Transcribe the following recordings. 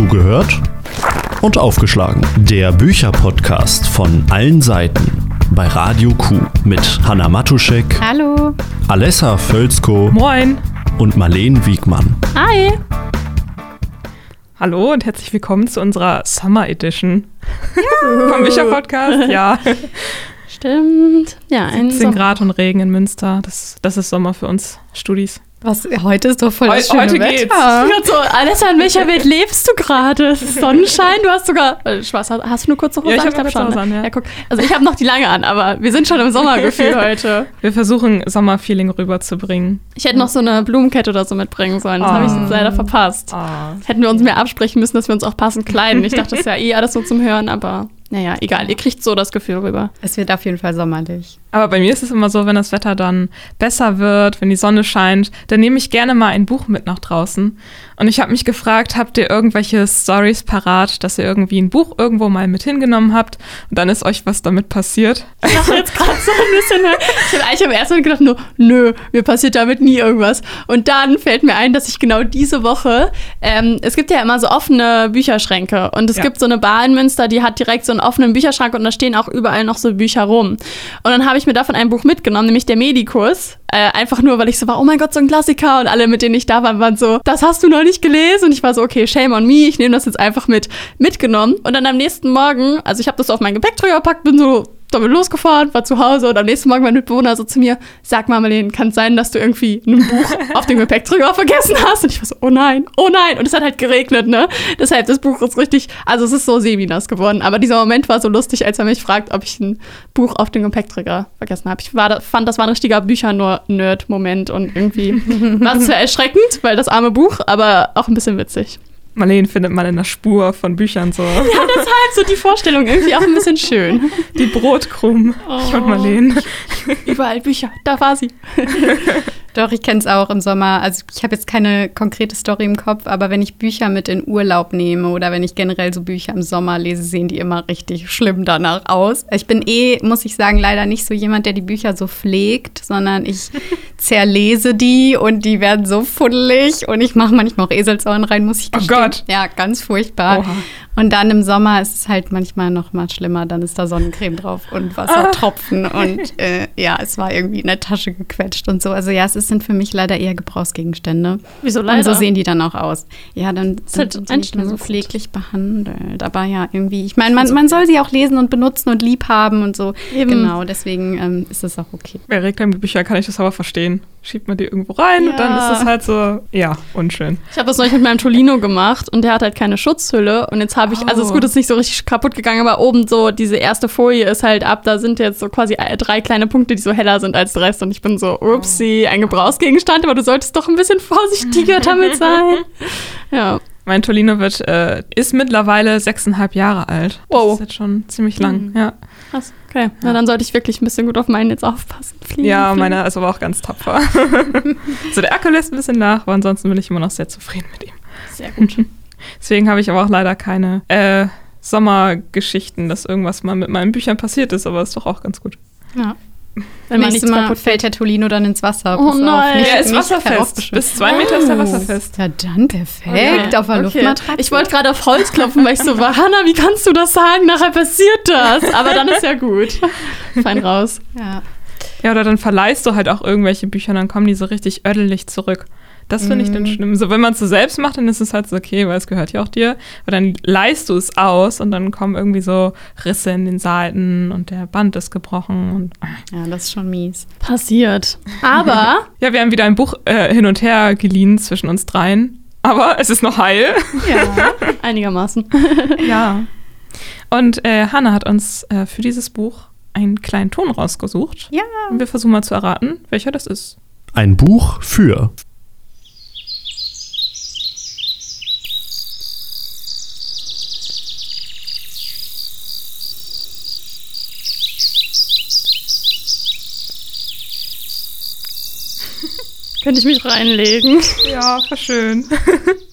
Zugehört und aufgeschlagen. Der Bücherpodcast von allen Seiten bei Radio Q mit Hanna Matuschek, Hallo. Alessa Völzko Moin. und Marleen Wiegmann. Hi. Hallo und herzlich willkommen zu unserer Summer Edition vom Bücher Podcast. Ja, Stimmt. Ja, ein 10 Sommer. Grad und Regen in Münster. Das, das ist Sommer für uns Studis. Was, heute ist doch voll Heu- das schöne heute Wetter. geht's. Ich dachte so, Alessa, in welcher Welt lebst du gerade? Es ist Sonnenschein, du hast sogar. Äh, Spaß, hast, hast du eine kurze Hose? Ja, ich an? hab eine glaub kurze Hose an, ja. ja. guck. Also ich habe noch die lange an, aber wir sind schon im Sommergefühl heute. Wir versuchen Sommerfeeling rüberzubringen. Ich hätte noch so eine Blumenkette oder so mitbringen sollen. Das habe ich Ah. jetzt leider verpasst. Ah. Hätten wir uns mehr absprechen müssen, dass wir uns auch passend kleiden. Ich dachte, das ist ja eh alles so zum Hören, aber naja, egal. Ihr kriegt so das Gefühl rüber. Es wird auf jeden Fall sommerlich. Aber bei mir ist es immer so, wenn das Wetter dann besser wird, wenn die Sonne scheint, dann nehme ich gerne mal ein Buch mit nach draußen. Und ich habe mich gefragt, habt ihr irgendwelche Stories parat, dass ihr irgendwie ein Buch irgendwo mal mit hingenommen habt und dann ist euch was damit passiert? Ich dachte jetzt gerade so ein bisschen, ne? ich habe eigentlich am ersten Mal gedacht, nur, nö, mir passiert damit nie irgendwas. Und dann fällt mir ein, dass ich genau diese Woche, ähm, es gibt ja immer so offene Bücherschränke und es Ja. gibt so eine Bar in Münster, die hat direkt so einen offenen Bücherschrank und da stehen auch überall noch so Bücher rum. Und dann habe ich mir davon ein Buch mitgenommen, nämlich der Medikus. Äh, einfach nur, weil ich so war, oh mein Gott, so ein Klassiker. Und alle, mit denen ich da war, waren so, das hast du noch nicht gelesen. Und ich war so, okay, shame on me, ich nehme das jetzt einfach mit mitgenommen. Und dann am nächsten Morgen, also ich habe das auf meinen Gepäckträger gepackt, bin so damit losgefahren, war zu Hause und am nächsten Morgen mein Mitbewohner so zu mir, sag mal, Marlene, kann es sein, dass du irgendwie ein Buch auf dem Gepäckträger vergessen hast? Und ich war so, oh nein, oh nein. Und es hat halt geregnet, ne? Deshalb, das Buch ist richtig, also es ist so semi-nass geworden. Aber dieser Moment war so lustig, als er mich fragt, ob ich ein Buch auf dem Gepäckträger vergessen habe. Ich war, fand, das war ein richtiger Bücher-Nerd-Moment und irgendwie war es zwar erschreckend, weil das arme Buch, aber auch ein bisschen witzig. Marlene findet man in der Spur von Büchern so. Ja, deshalb so die Vorstellung irgendwie auch ein bisschen schön. Die Brotkrumm von Oh. Marlene. Überall Bücher, da war sie. Doch, ich kenne es auch im Sommer. Also ich habe jetzt keine konkrete Story im Kopf, aber wenn ich Bücher mit in Urlaub nehme oder wenn ich generell so Bücher im Sommer lese, sehen die immer richtig schlimm danach aus. Ich bin eh, muss ich sagen, leider nicht so jemand, der die Bücher so pflegt, sondern ich zerlese die und die werden so fuddelig und ich mache manchmal auch Eselsohren rein, muss ich Oh gestehen. Gott. Ja, ganz furchtbar. Oha. Und dann im Sommer ist es halt manchmal noch mal schlimmer. Dann ist da Sonnencreme drauf und Wassertropfen. Und äh, ja, es war irgendwie in der Tasche gequetscht und so. Also ja, es sind für mich leider eher Gebrauchsgegenstände. Wieso Und so sehen die dann auch aus. Ja, dann halt sind sie nicht mehr so pfleglich behandelt. Aber ja, irgendwie, ich meine, man, man soll sie auch lesen und benutzen und lieb haben und so. Eben. Genau, deswegen ähm, ist es auch okay. Bei Reklambücher kann ich das aber verstehen. Schiebt man die irgendwo rein und dann Ja. ist es halt so, ja, unschön. Ich habe das neulich mit meinem Tolino gemacht und der hat halt keine Schutzhülle. Und jetzt habe ich, also ist Oh. gut, ist nicht so richtig kaputt gegangen, aber oben so diese erste Folie ist halt ab. Da sind jetzt so quasi drei kleine Punkte, die so heller sind als der Rest. Und ich bin so, upsie, ein Gebrauchsgegenstand, aber du solltest doch ein bisschen vorsichtiger damit sein. Ja. Mein Tolino wird, äh, ist mittlerweile sechseinhalb Jahre alt. Das Wow. ist jetzt schon ziemlich lang, ja. Krass. Okay. Na, dann sollte ich wirklich ein bisschen gut auf meinen jetzt aufpassen. Fliegen, Ja, fliegen. meiner ist aber auch ganz tapfer. so, der Akku lässt ein bisschen nach, aber ansonsten bin ich immer noch sehr zufrieden mit ihm. Sehr gut. Deswegen habe ich aber auch leider keine äh, Sommergeschichten, dass irgendwas mal mit meinen Büchern passiert ist, aber ist doch auch ganz gut. Ja. Wenn man nichts Mal kaputt fällt der Tolino dann ins Wasser. Oh nein. nicht- er ist wasserfest. Bis zwei Meter ist er wasserfest. Ja, dann perfekt. Auf der Okay. Luftmatratze. Ich wollte gerade auf Holz klopfen, weil ich so war, Hanna, wie kannst du das sagen? Nachher passiert das. Aber dann ist ja gut. Fein raus. Ja. Ja, oder dann verleihst du halt auch irgendwelche Bücher, dann kommen die so richtig ödelig zurück. Das finde ich dann schlimm. So, wenn man es so selbst macht, dann ist es halt so okay, weil es gehört ja auch dir. Aber dann leihst du es aus und dann kommen irgendwie so Risse in den Seiten und der Band ist gebrochen. Und ja, das ist schon mies. Passiert. Aber ja, wir haben wieder ein Buch äh, hin und her geliehen zwischen uns dreien. Aber es ist noch heil. ja, einigermaßen. ja. Und äh, Hanna hat uns äh, für dieses Buch einen kleinen Ton rausgesucht. Ja. Und wir versuchen mal zu erraten, welcher das ist. Ein Buch für Könnte ich mich reinlegen. Ja, war schön.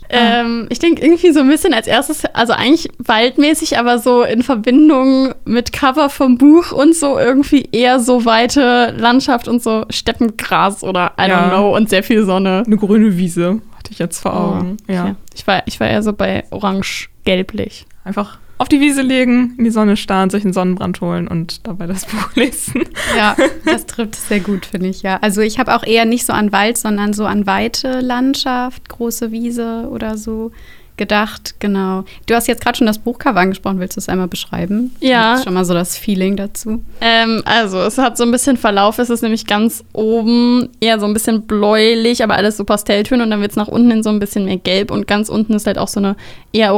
Ähm, ich denke irgendwie so ein bisschen als erstes, also eigentlich waldmäßig, aber so in Verbindung mit Cover vom Buch und so irgendwie eher so weite Landschaft und so Steppengras oder I Ja. don't know und sehr viel Sonne. Eine grüne Wiese. Hatte ich jetzt vor Augen. Oh, ja. okay. Ich, war, ich war eher so bei orange-gelblich. Einfach auf die Wiese legen, in die Sonne starren, sich einen Sonnenbrand holen und dabei das Buch lesen. Ja, das trifft es sehr gut, finde ich, ja. Also ich habe auch eher nicht so an Wald, sondern so an weite Landschaft, große Wiese oder so gedacht, genau. Du hast jetzt gerade schon das Buchcover angesprochen, willst du es einmal beschreiben? Ja. Hast Schon mal so das Feeling dazu. Ähm, also, es hat so ein bisschen Verlauf. Es ist nämlich ganz oben eher so ein bisschen bläulich, aber alles so Pastelltöne. Und dann wird es nach unten hin so ein bisschen mehr gelb. Und ganz unten ist halt auch so eine eher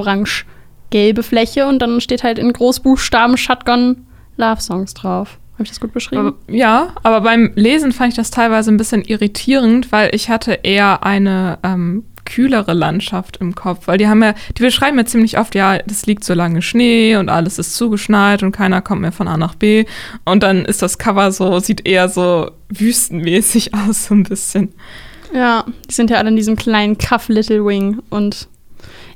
orange-gelbe Fläche. Und dann steht halt in Großbuchstaben Shotgun Love Songs drauf. Habe ich das gut beschrieben? Ja, aber beim Lesen fand ich das teilweise ein bisschen irritierend, weil ich hatte eher eine ähm, kühlere Landschaft im Kopf, weil die haben ja, die beschreiben ja ziemlich oft, ja, es liegt so lange Schnee und alles ist zugeschneit und keiner kommt mehr von A nach B und dann ist das Cover so, sieht eher so wüstenmäßig aus, so ein bisschen. Ja, die sind ja alle in diesem kleinen Cuff Little Wing und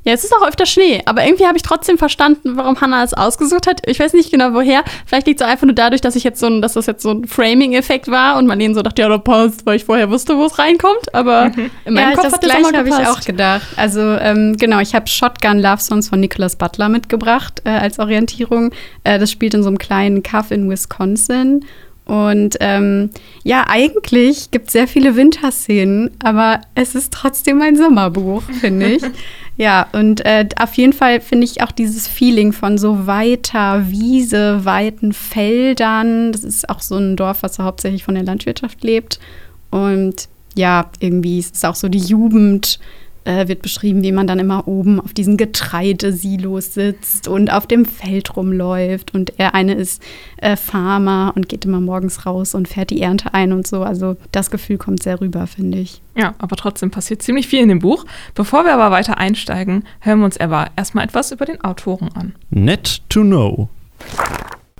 ja, es ist auch öfter Schnee, aber irgendwie habe ich trotzdem verstanden, warum Hannah es ausgesucht hat. Ich weiß nicht genau woher. Vielleicht liegt es einfach nur dadurch, dass ich jetzt so ein, dass das jetzt so ein Framing-Effekt war und Marlene so dachte, ja, das passt, weil ich vorher wusste, wo es reinkommt. Aber in meinem ja, Kopf das hat das gleiche immer habe ich auch gedacht. Also ähm, genau, ich habe Shotgun Love Songs von Nicholas Butler mitgebracht äh, als Orientierung. Äh, das spielt in so einem kleinen Kaff in Wisconsin. Und ähm, ja, eigentlich gibt es sehr viele Winterszenen, aber es ist trotzdem ein Sommerbuch, finde ich. ja, und äh, auf jeden Fall finde ich auch dieses Feeling von so weiter Wiese, weiten Feldern. Das ist auch so ein Dorf, was hauptsächlich von der Landwirtschaft lebt. Und ja, irgendwie ist es auch so die Jugend äh, wird beschrieben, wie man dann immer oben auf diesen Getreidesilos sitzt und auf dem Feld rumläuft. Und er eine ist äh, Farmer und geht immer morgens raus und fährt die Ernte ein und so. Also das Gefühl kommt sehr rüber, finde ich. Ja, aber trotzdem passiert ziemlich viel in dem Buch. Bevor wir aber weiter einsteigen, hören wir uns aber erstmal etwas über den Autoren an. Net to know.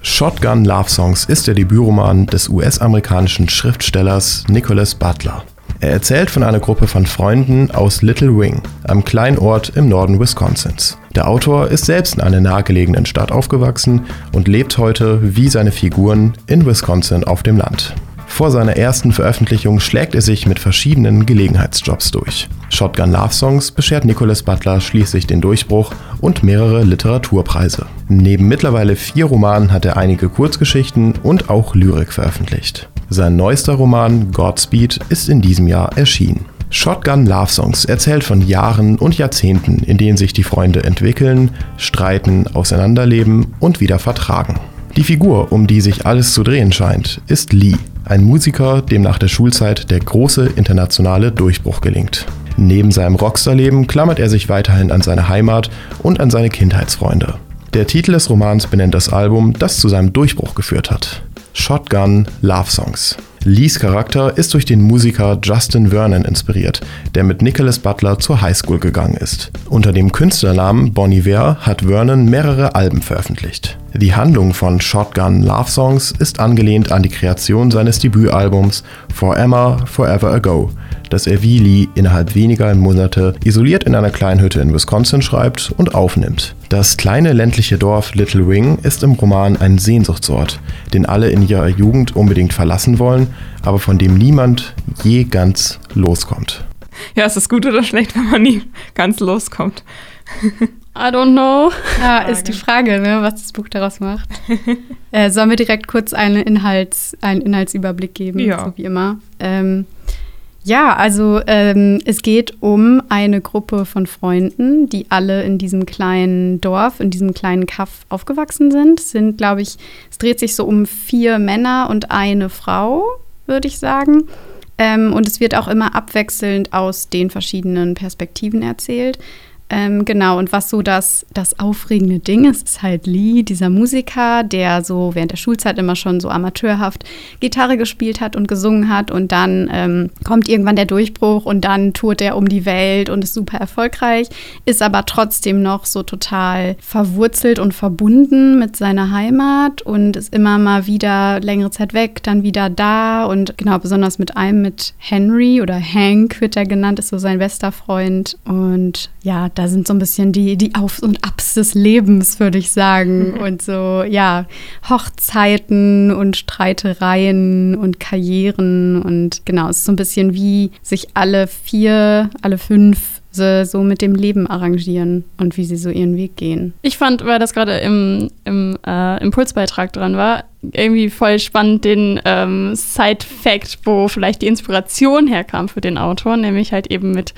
Shotgun Love Songs ist der Debütroman des US-amerikanischen Schriftstellers Nicholas Butler. Er erzählt von einer Gruppe von Freunden aus Little Wing, einem kleinen Ort im Norden Wisconsins. Der Autor ist selbst in einer nahegelegenen Stadt aufgewachsen und lebt heute wie seine Figuren in Wisconsin auf dem Land. Vor seiner ersten Veröffentlichung schlägt er sich mit verschiedenen Gelegenheitsjobs durch. Shotgun Love Songs beschert Nicholas Butler schließlich den Durchbruch und mehrere Literaturpreise. Neben mittlerweile vier Romanen hat er einige Kurzgeschichten und auch Lyrik veröffentlicht. Sein neuester Roman Godspeed ist in diesem Jahr erschienen. Shotgun Love Songs erzählt von Jahren und Jahrzehnten, in denen sich die Freunde entwickeln, streiten, auseinanderleben und wieder vertragen. Die Figur, um die sich alles zu drehen scheint, ist Lee, ein Musiker, dem nach der Schulzeit der große internationale Durchbruch gelingt. Neben seinem Rockstar-Leben klammert er sich weiterhin an seine Heimat und an seine Kindheitsfreunde. Der Titel des Romans benennt das Album, das zu seinem Durchbruch geführt hat. Shotgun Love Songs. Lees Charakter ist durch den Musiker Justin Vernon inspiriert, der mit Nicholas Butler zur Highschool gegangen ist. Unter dem Künstlernamen Bon Iver hat Vernon mehrere Alben veröffentlicht. Die Handlung von Shotgun Love Songs ist angelehnt an die Kreation seines Debütalbums For Emma Forever Ago, das er wie Lee innerhalb weniger Monate isoliert in einer kleinen Hütte in Wisconsin schreibt und aufnimmt. Das kleine ländliche Dorf Little Wing ist im Roman ein Sehnsuchtsort, den alle in ihrer Jugend unbedingt verlassen wollen, aber von dem niemand je ganz loskommt. Ja, ist das gut oder schlecht, wenn man nie ganz loskommt? I don't know. Ja, ist die Frage, ne, was das Buch daraus macht. äh, sollen wir direkt kurz eine Inhalts-, einen Inhaltsüberblick geben, Ja. so wie immer? Ähm, ja, also ähm, es geht um eine Gruppe von Freunden, die alle in diesem kleinen Dorf, in diesem kleinen Kaff aufgewachsen sind. Es sind, glaube ich, es dreht sich so um vier Männer und eine Frau, würde ich sagen. Ähm, und es wird auch immer abwechselnd aus den verschiedenen Perspektiven erzählt. Ähm, genau, und was so das, das aufregende Ding ist, ist halt Lee, dieser Musiker, der so während der Schulzeit immer schon so amateurhaft Gitarre gespielt hat und gesungen hat. Und dann ähm, kommt irgendwann der Durchbruch und dann tourt er um die Welt und ist super erfolgreich, ist aber trotzdem noch so total verwurzelt und verbunden mit seiner Heimat und ist immer mal wieder längere Zeit weg, dann wieder da. Und genau, besonders mit einem, mit Henry oder Hank wird er genannt, ist so sein bester Freund. Und ja, da sind so ein bisschen die, die Aufs und Abs des Lebens, würde ich sagen. Und so, ja, Hochzeiten und Streitereien und Karrieren und genau, es ist so ein bisschen wie sich alle vier, alle fünf so mit dem Leben arrangieren und wie sie so ihren Weg gehen. Ich fand, weil das gerade im, im äh, Impulsbeitrag dran war, irgendwie voll spannend den ähm, Side-Fact, wo vielleicht die Inspiration herkam für den Autor, nämlich halt eben mit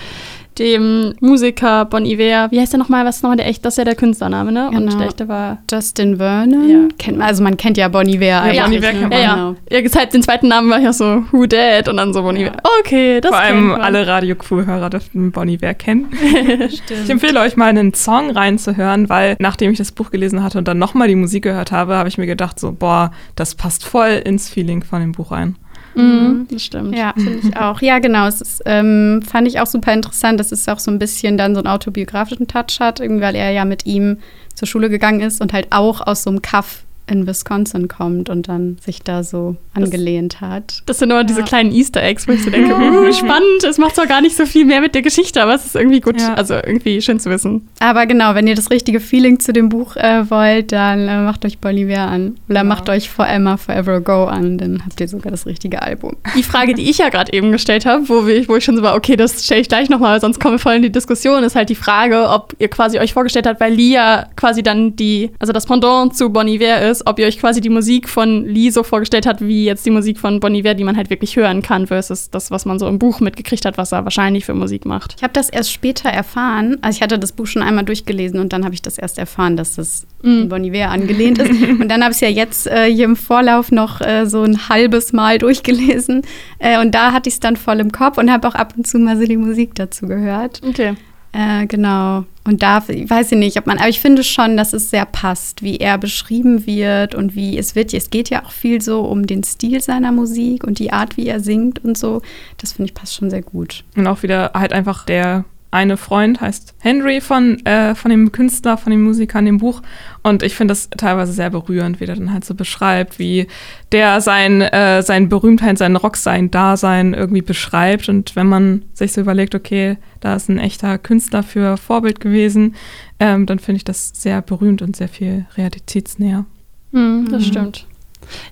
dem Musiker Bon Iver. Wie heißt der nochmal? Was ist nochmal der echt? Das ist ja der Künstlername, ne? Genau. Und der echte war. Justin Vernon. Ja. Kennt man, also man kennt ja Bon Iver Ja, eigentlich. Bon Iver kennt Ja, ja. Genau. ja den zweiten Namen war ich auch so Who Dad und dann so Bon Iver. Okay, das Vor allem kennt man. alle Radio-Crew-Hörer dürften Bonnie Iver kennen. Ich empfehle euch mal einen Song reinzuhören, weil nachdem ich das Buch gelesen hatte und dann nochmal die Musik gehört habe, habe ich mir gedacht, so, boah, das passt voll ins Feeling von dem Buch ein. Mhm, das stimmt. Ja, finde ich auch. Ja, genau. Es ist, ähm, fand ich auch super interessant, dass es auch so ein bisschen dann so einen autobiografischen Touch hat, irgendwie, weil er ja mit ihm zur Schule gegangen ist und halt auch aus so einem Kaff in Wisconsin kommt und dann sich da so angelehnt hat. Das sind immer diese Ja. kleinen Easter Eggs, wo ich so denke, uh, spannend, es macht zwar gar nicht so viel mehr mit der Geschichte, aber es ist irgendwie gut, Ja. also irgendwie schön zu wissen. Aber genau, wenn ihr das richtige Feeling zu dem Buch äh, wollt, dann äh, macht euch Bolivar an. Oder macht euch For Emma Forever Ago an, dann habt ihr sogar das richtige Album. Die Frage, die ich ja gerade eben gestellt habe, wo, wir- wo ich schon so war, okay, das stelle ich gleich nochmal, sonst kommen wir voll in die Diskussion, ist halt die Frage, ob ihr quasi euch vorgestellt habt, weil ja quasi dann die, also das Pendant zu Bon Iver ist, ob ihr euch quasi die Musik von Lee so vorgestellt habt, wie jetzt die Musik von Bon Iver, die man halt wirklich hören kann, versus das, was man so im Buch mitgekriegt hat, was er wahrscheinlich für Musik macht. Ich habe das erst später erfahren. Also ich hatte das Buch schon einmal durchgelesen und dann habe ich das erst erfahren, dass das an Bon Iver angelehnt ist. Und dann habe ich es ja jetzt äh, hier im Vorlauf noch äh, so ein halbes Mal durchgelesen. Äh, und da hatte ich es dann voll im Kopf und habe auch ab und zu mal so die Musik dazu gehört. Okay. Äh, genau. Und da weiß ich nicht, ob man, aber ich finde schon, dass es sehr passt, wie er beschrieben wird und wie es wird. Es geht ja auch viel so um den Stil seiner Musik und die Art, wie er singt und so. Das finde ich passt schon sehr gut. Und auch wieder halt einfach der eine Freund heißt Henry von, äh, von dem Künstler, von dem Musiker in dem Buch. Und ich finde das teilweise sehr berührend, wie der dann halt so beschreibt, wie der sein, äh, sein Berühmtheit, sein Rocksein-Dasein irgendwie beschreibt. Und wenn man sich so überlegt, okay, da ist ein echter Künstler für Vorbild gewesen, ähm, dann finde ich das sehr berühmt und sehr viel realitätsnäher. Mhm, das stimmt.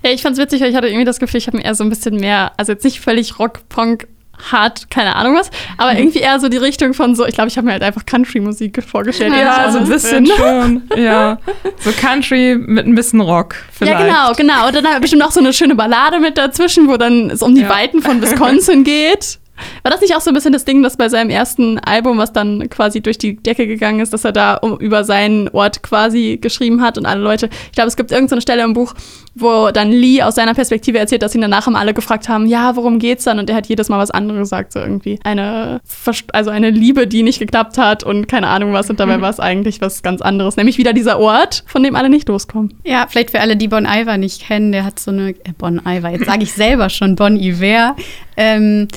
Ja, ich fand's witzig, weil ich hatte irgendwie das Gefühl, ich habe mir eher so ein bisschen mehr, also jetzt nicht völlig Rock, Punk, hart, keine Ahnung was, aber irgendwie eher so die Richtung von so, ich glaube, ich habe mir halt einfach Country-Musik vorgestellt. Ja, so ein bisschen schon. Ja, so Country mit ein bisschen Rock vielleicht. Ja, genau, genau. Und dann bestimmt auch so eine schöne Ballade mit dazwischen, wo dann es um die Ja. Weiten von Wisconsin geht. War das nicht auch so ein bisschen das Ding, dass bei seinem ersten Album, was dann quasi durch die Decke gegangen ist, dass er da um, über seinen Ort quasi geschrieben hat und alle Leute, ich glaube, es gibt irgendeine Stelle im Buch, wo dann Lee aus seiner Perspektive erzählt, dass ihn danach immer alle gefragt haben, ja, worum geht's dann? Und er hat jedes Mal was anderes gesagt, so irgendwie. Eine, also eine Liebe, die nicht geklappt hat und keine Ahnung was. Und dabei war es eigentlich was ganz anderes. Nämlich wieder dieser Ort, von dem alle nicht loskommen. Ja, vielleicht für alle, die Bon Iver nicht kennen, der hat so eine, äh, Bon Iver, jetzt sage ich selber schon Bon Iver. Ähm,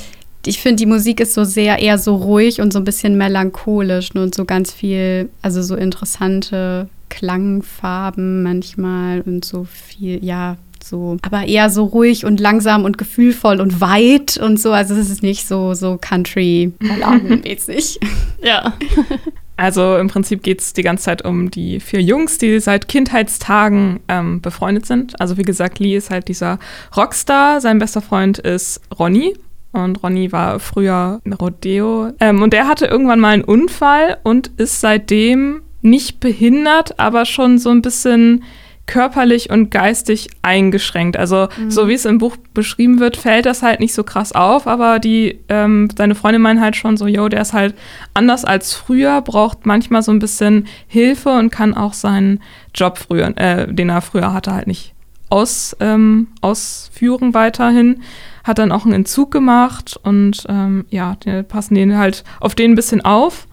ich finde, die Musik ist so sehr eher so ruhig und so ein bisschen melancholisch ne, und so ganz viel, also so interessante Klangfarben manchmal und so viel, ja, so, aber eher so ruhig und langsam und gefühlvoll und weit und so. Also es ist nicht so, so Country-Balladenmäßig. Ja. Also im Prinzip geht es die ganze Zeit um die vier Jungs, die seit Kindheitstagen ähm, befreundet sind. Also wie gesagt, Lee ist halt dieser Rockstar. Sein bester Freund ist Ronny. Und Ronny war früher ein Rodeo. Ähm, und der hatte irgendwann mal einen Unfall und ist seitdem nicht behindert, aber schon so ein bisschen körperlich und geistig eingeschränkt. Also so wie es im Buch beschrieben wird, fällt das halt nicht so krass auf, aber die ähm, seine Freundin meinen halt schon so, yo, der ist halt anders als früher, braucht manchmal so ein bisschen Hilfe und kann auch seinen Job früher, äh, den er früher hatte, halt nicht aus, ähm, ausführen weiterhin. Hat dann auch einen Entzug gemacht und ähm, ja, die passen den halt auf den ein bisschen auf.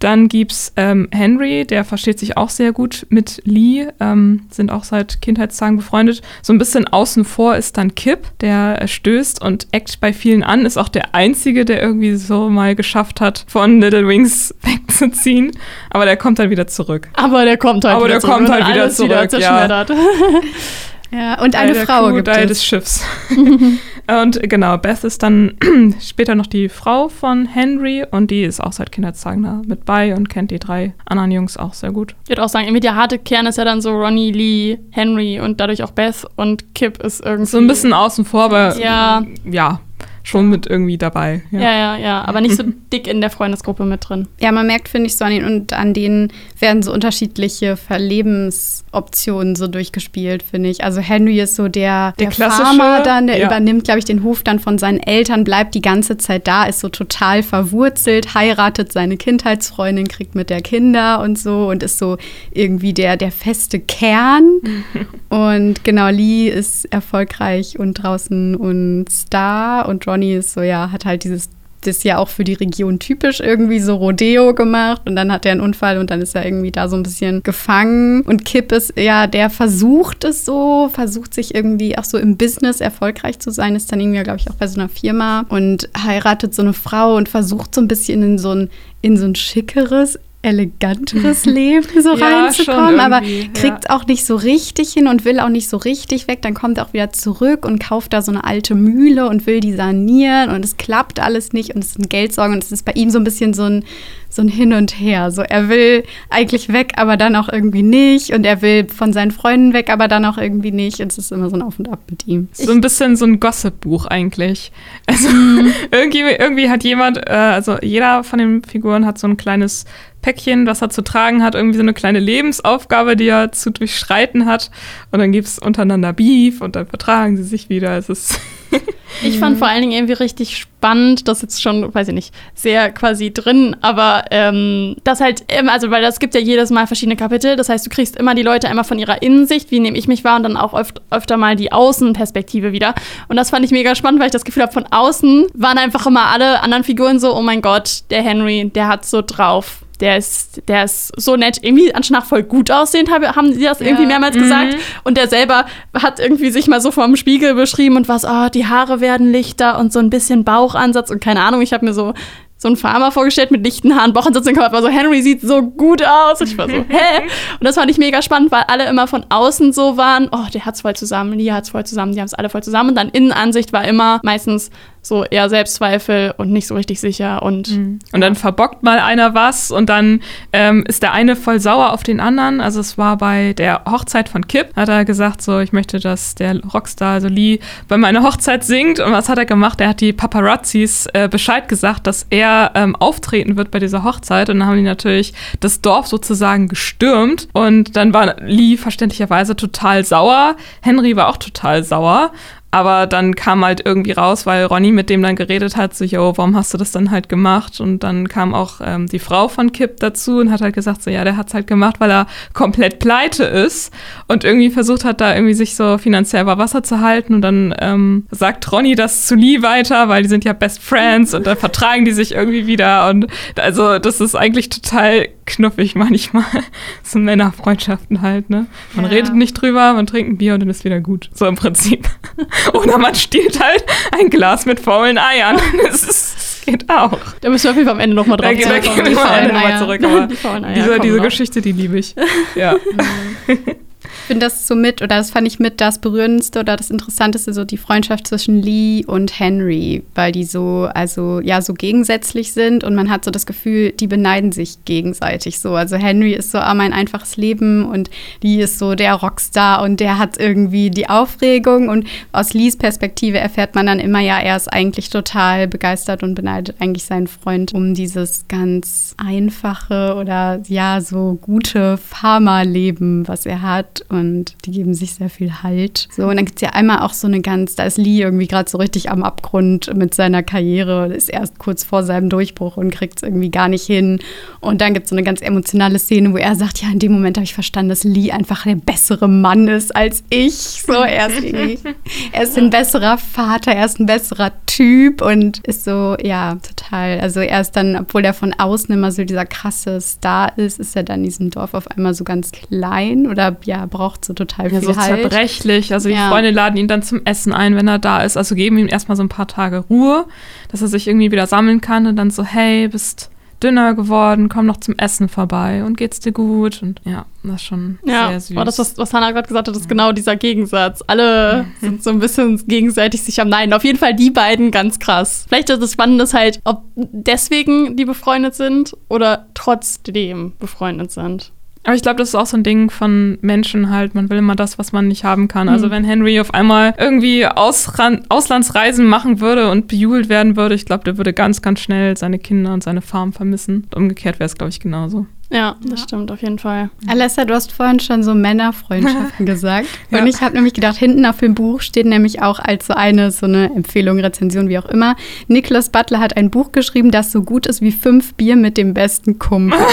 Dann gibt's ähm, Henry, der versteht sich auch sehr gut mit Lee, ähm, sind auch seit Kindheitstagen befreundet. So ein bisschen außen vor ist dann Kip, der stößt und eckt bei vielen an, ist auch der Einzige, der irgendwie so mal geschafft hat, von Little Wings wegzuziehen. Aber der kommt dann wieder zurück. Aber der kommt halt Aber wieder der zurück kommt und halt wieder zurück, ja. zerschmettert. ja, und eine der Frau Crew, gibt Teil es. des Schiffs. Und genau, Beth ist dann später noch die Frau von Henry und die ist auch seit Kinderzeichen da mit bei und kennt die drei anderen Jungs auch sehr gut. Ich würde auch sagen, irgendwie der harte Kern ist ja dann so Ronnie, Lee, Henry und dadurch auch Beth und Kip ist irgendwie. So ein bisschen außen vor, aber Ja. ja, schon mit irgendwie dabei. Ja, ja, ja, aber nicht so dick in der Freundesgruppe mit drin. Ja, man merkt, finde ich, so an den und an denen werden so unterschiedliche Verlebensoptionen so durchgespielt, finde ich. Also Henry ist so der, Der der, Farmer dann, der ja. übernimmt, glaube ich, den Hof dann von seinen Eltern, bleibt die ganze Zeit da, ist so total verwurzelt, heiratet seine Kindheitsfreundin, kriegt mit der Kinder und so und ist so irgendwie der, der feste Kern. und genau, Lee ist erfolgreich und draußen und Star und Ronnie ist so, ja, hat halt dieses das ja auch für die Region typisch irgendwie so Rodeo gemacht und dann hat er einen Unfall und dann ist er irgendwie da so ein bisschen gefangen. Und Kip ist ja, der versucht es so, versucht sich irgendwie auch so im Business erfolgreich zu sein, ist dann irgendwie, glaube ich, auch bei so einer Firma und heiratet so eine Frau und versucht so ein bisschen in so ein, in so ein schickeres, eleganteres Leben so Ja, reinzukommen, aber kriegt auch nicht so richtig hin und will auch nicht so richtig weg. Dann kommt er auch wieder zurück und kauft da so eine alte Mühle und will die sanieren und es klappt alles nicht und es sind Geldsorgen und es ist bei ihm so ein bisschen so ein, so ein Hin und Her. So, er will eigentlich weg, aber dann auch irgendwie nicht und er will von seinen Freunden weg, aber dann auch irgendwie nicht und es ist immer so ein Auf und Ab mit ihm. So ein bisschen so ein Gossip-Buch eigentlich. Also irgendwie, irgendwie hat jemand, äh, also jeder von den Figuren hat so ein kleines Päckchen, was er zu tragen hat, irgendwie so eine kleine Lebensaufgabe, die er zu durchschreiten hat. Und dann gibt es untereinander Beef und dann vertragen sie sich wieder. Es ist Ich fand vor allen Dingen irgendwie richtig spannend, das ist jetzt schon, weiß ich nicht, sehr quasi drin, aber ähm, das halt, immer, also weil das gibt ja jedes Mal verschiedene Kapitel, das heißt, du kriegst immer die Leute einmal von ihrer Innensicht, wie nehme ich mich wahr, und dann auch öft, öfter mal die Außenperspektive wieder. Und das fand ich mega spannend, weil ich das Gefühl habe, von außen waren einfach immer alle anderen Figuren so, oh mein Gott, der Henry, der hat so drauf. Der ist, der ist so nett, irgendwie anscheinend voll gut aussehend, hab, haben sie das irgendwie Ja. mehrmals gesagt. Und der selber hat irgendwie sich mal so vorm Spiegel beschrieben und was, oh, die Haare werden lichter und so ein bisschen Bauchansatz und keine Ahnung, ich habe mir so so einen Farmer vorgestellt mit lichten Haaren, Bauchansatz und war so, Henry sieht so gut aus. Und ich war so, hä? Und das fand ich mega spannend, weil alle immer von außen so waren, oh, der hat's voll zusammen, Lia hat's voll zusammen, die haben's alle voll zusammen. Und dann Innenansicht war immer meistens so eher Selbstzweifel und nicht so richtig sicher und Und dann verbockt mal einer was und dann ähm, ist der eine voll sauer auf den anderen. Also es war bei der Hochzeit von Kip, hat er gesagt, so ich möchte, dass der Rockstar, also Lee, bei meiner Hochzeit singt. Und was hat er gemacht? Er hat die Paparazzis äh, Bescheid gesagt, dass er ähm, auftreten wird bei dieser Hochzeit. Und dann haben die natürlich das Dorf sozusagen gestürmt. Und dann war Lee verständlicherweise total sauer. Henry war auch total sauer. Aber dann kam halt irgendwie raus, weil Ronny mit dem dann geredet hat, so, yo, warum hast du das dann halt gemacht? Und dann kam auch ähm, die Frau von Kip dazu und hat halt gesagt, so, ja, der hat's halt gemacht, weil er komplett pleite ist und irgendwie versucht hat, da irgendwie sich so finanziell über Wasser zu halten. Und dann ähm, sagt Ronny das zu Lee weiter, weil die sind ja Best Friends und dann vertragen die sich irgendwie wieder. Und also, das ist eigentlich total knuffig manchmal. so Männerfreundschaften halt, ne? Man Ja. redet nicht drüber, man trinkt ein Bier und dann ist wieder gut. So im Prinzip. Oder man stiehlt halt ein Glas mit faulen Eiern. Das, ist, geht auch. da müssen wir auf jeden Fall am Ende nochmal Da, drauf da zurückkommen. gehen wir Die am Ende nochmal zurück. Aber Die diese diese. Geschichte, die liebe ich. Ja. Ich finde das so mit, oder das fand ich mit das Berührendste oder das Interessanteste, so die Freundschaft zwischen Lee und Henry, weil die so, also ja, so gegensätzlich sind und man hat so das Gefühl, die beneiden sich gegenseitig so. Also Henry ist so, ah, mein einfaches Leben und Lee ist so der Rockstar und der hat irgendwie die Aufregung und aus Lees Perspektive erfährt man dann immer, ja, er ist eigentlich total begeistert und beneidet eigentlich seinen Freund um dieses ganz einfache oder ja, so gute Farmerleben, was er hat und die geben sich sehr viel Halt. So, und dann gibt es ja einmal auch so eine ganz, da ist Lee irgendwie gerade so richtig am Abgrund mit seiner Karriere und ist erst kurz vor seinem Durchbruch und kriegt es irgendwie gar nicht hin. Und dann gibt es so eine ganz emotionale Szene, wo er sagt, ja, in dem Moment habe ich verstanden, dass Lee einfach der bessere Mann ist als ich. So, er ist irgendwie, er ist ein besserer Vater, er ist ein besserer Typ und ist so, ja, total. Also er ist dann, obwohl er von außen immer so dieser krasse Star ist, ist er dann in diesem Dorf auf einmal so ganz klein oder ja, braucht so total Ja, viel so Halt. zerbrechlich. Also die Ja. Freunde laden ihn dann zum Essen ein, wenn er da ist. Also geben ihm erstmal so ein paar Tage Ruhe, dass er sich irgendwie wieder sammeln kann und dann so, hey, bist dünner geworden, komm noch zum Essen vorbei und geht's dir gut? Und ja, das ist schon Ja, sehr süß. aber das, was, was Hannah gerade gesagt hat, ist genau dieser Gegensatz. Alle sind so ein bisschen gegenseitig sich am Nein. Auf jeden Fall die beiden ganz krass. Vielleicht ist das Spannende ist halt, ob deswegen die befreundet sind oder trotzdem befreundet sind. Aber ich glaube, das ist auch so ein Ding von Menschen halt. Man will immer das, was man nicht haben kann. Also Mhm. wenn Henry auf einmal irgendwie Ausran Auslandsreisen machen würde und bejubelt werden würde, ich glaube, der würde ganz, ganz schnell seine Kinder und seine Farm vermissen. Und umgekehrt wäre es, glaube ich, genauso. Ja, das stimmt auf jeden Fall. Alessa, du hast vorhin schon so Männerfreundschaften gesagt. Ja. Und ich habe nämlich gedacht, hinten auf dem Buch steht nämlich auch als so eine, so eine Empfehlung, Rezension, wie auch immer. Nicholas Butler hat ein Buch geschrieben, das so gut ist wie fünf Bier mit dem besten Kumpel.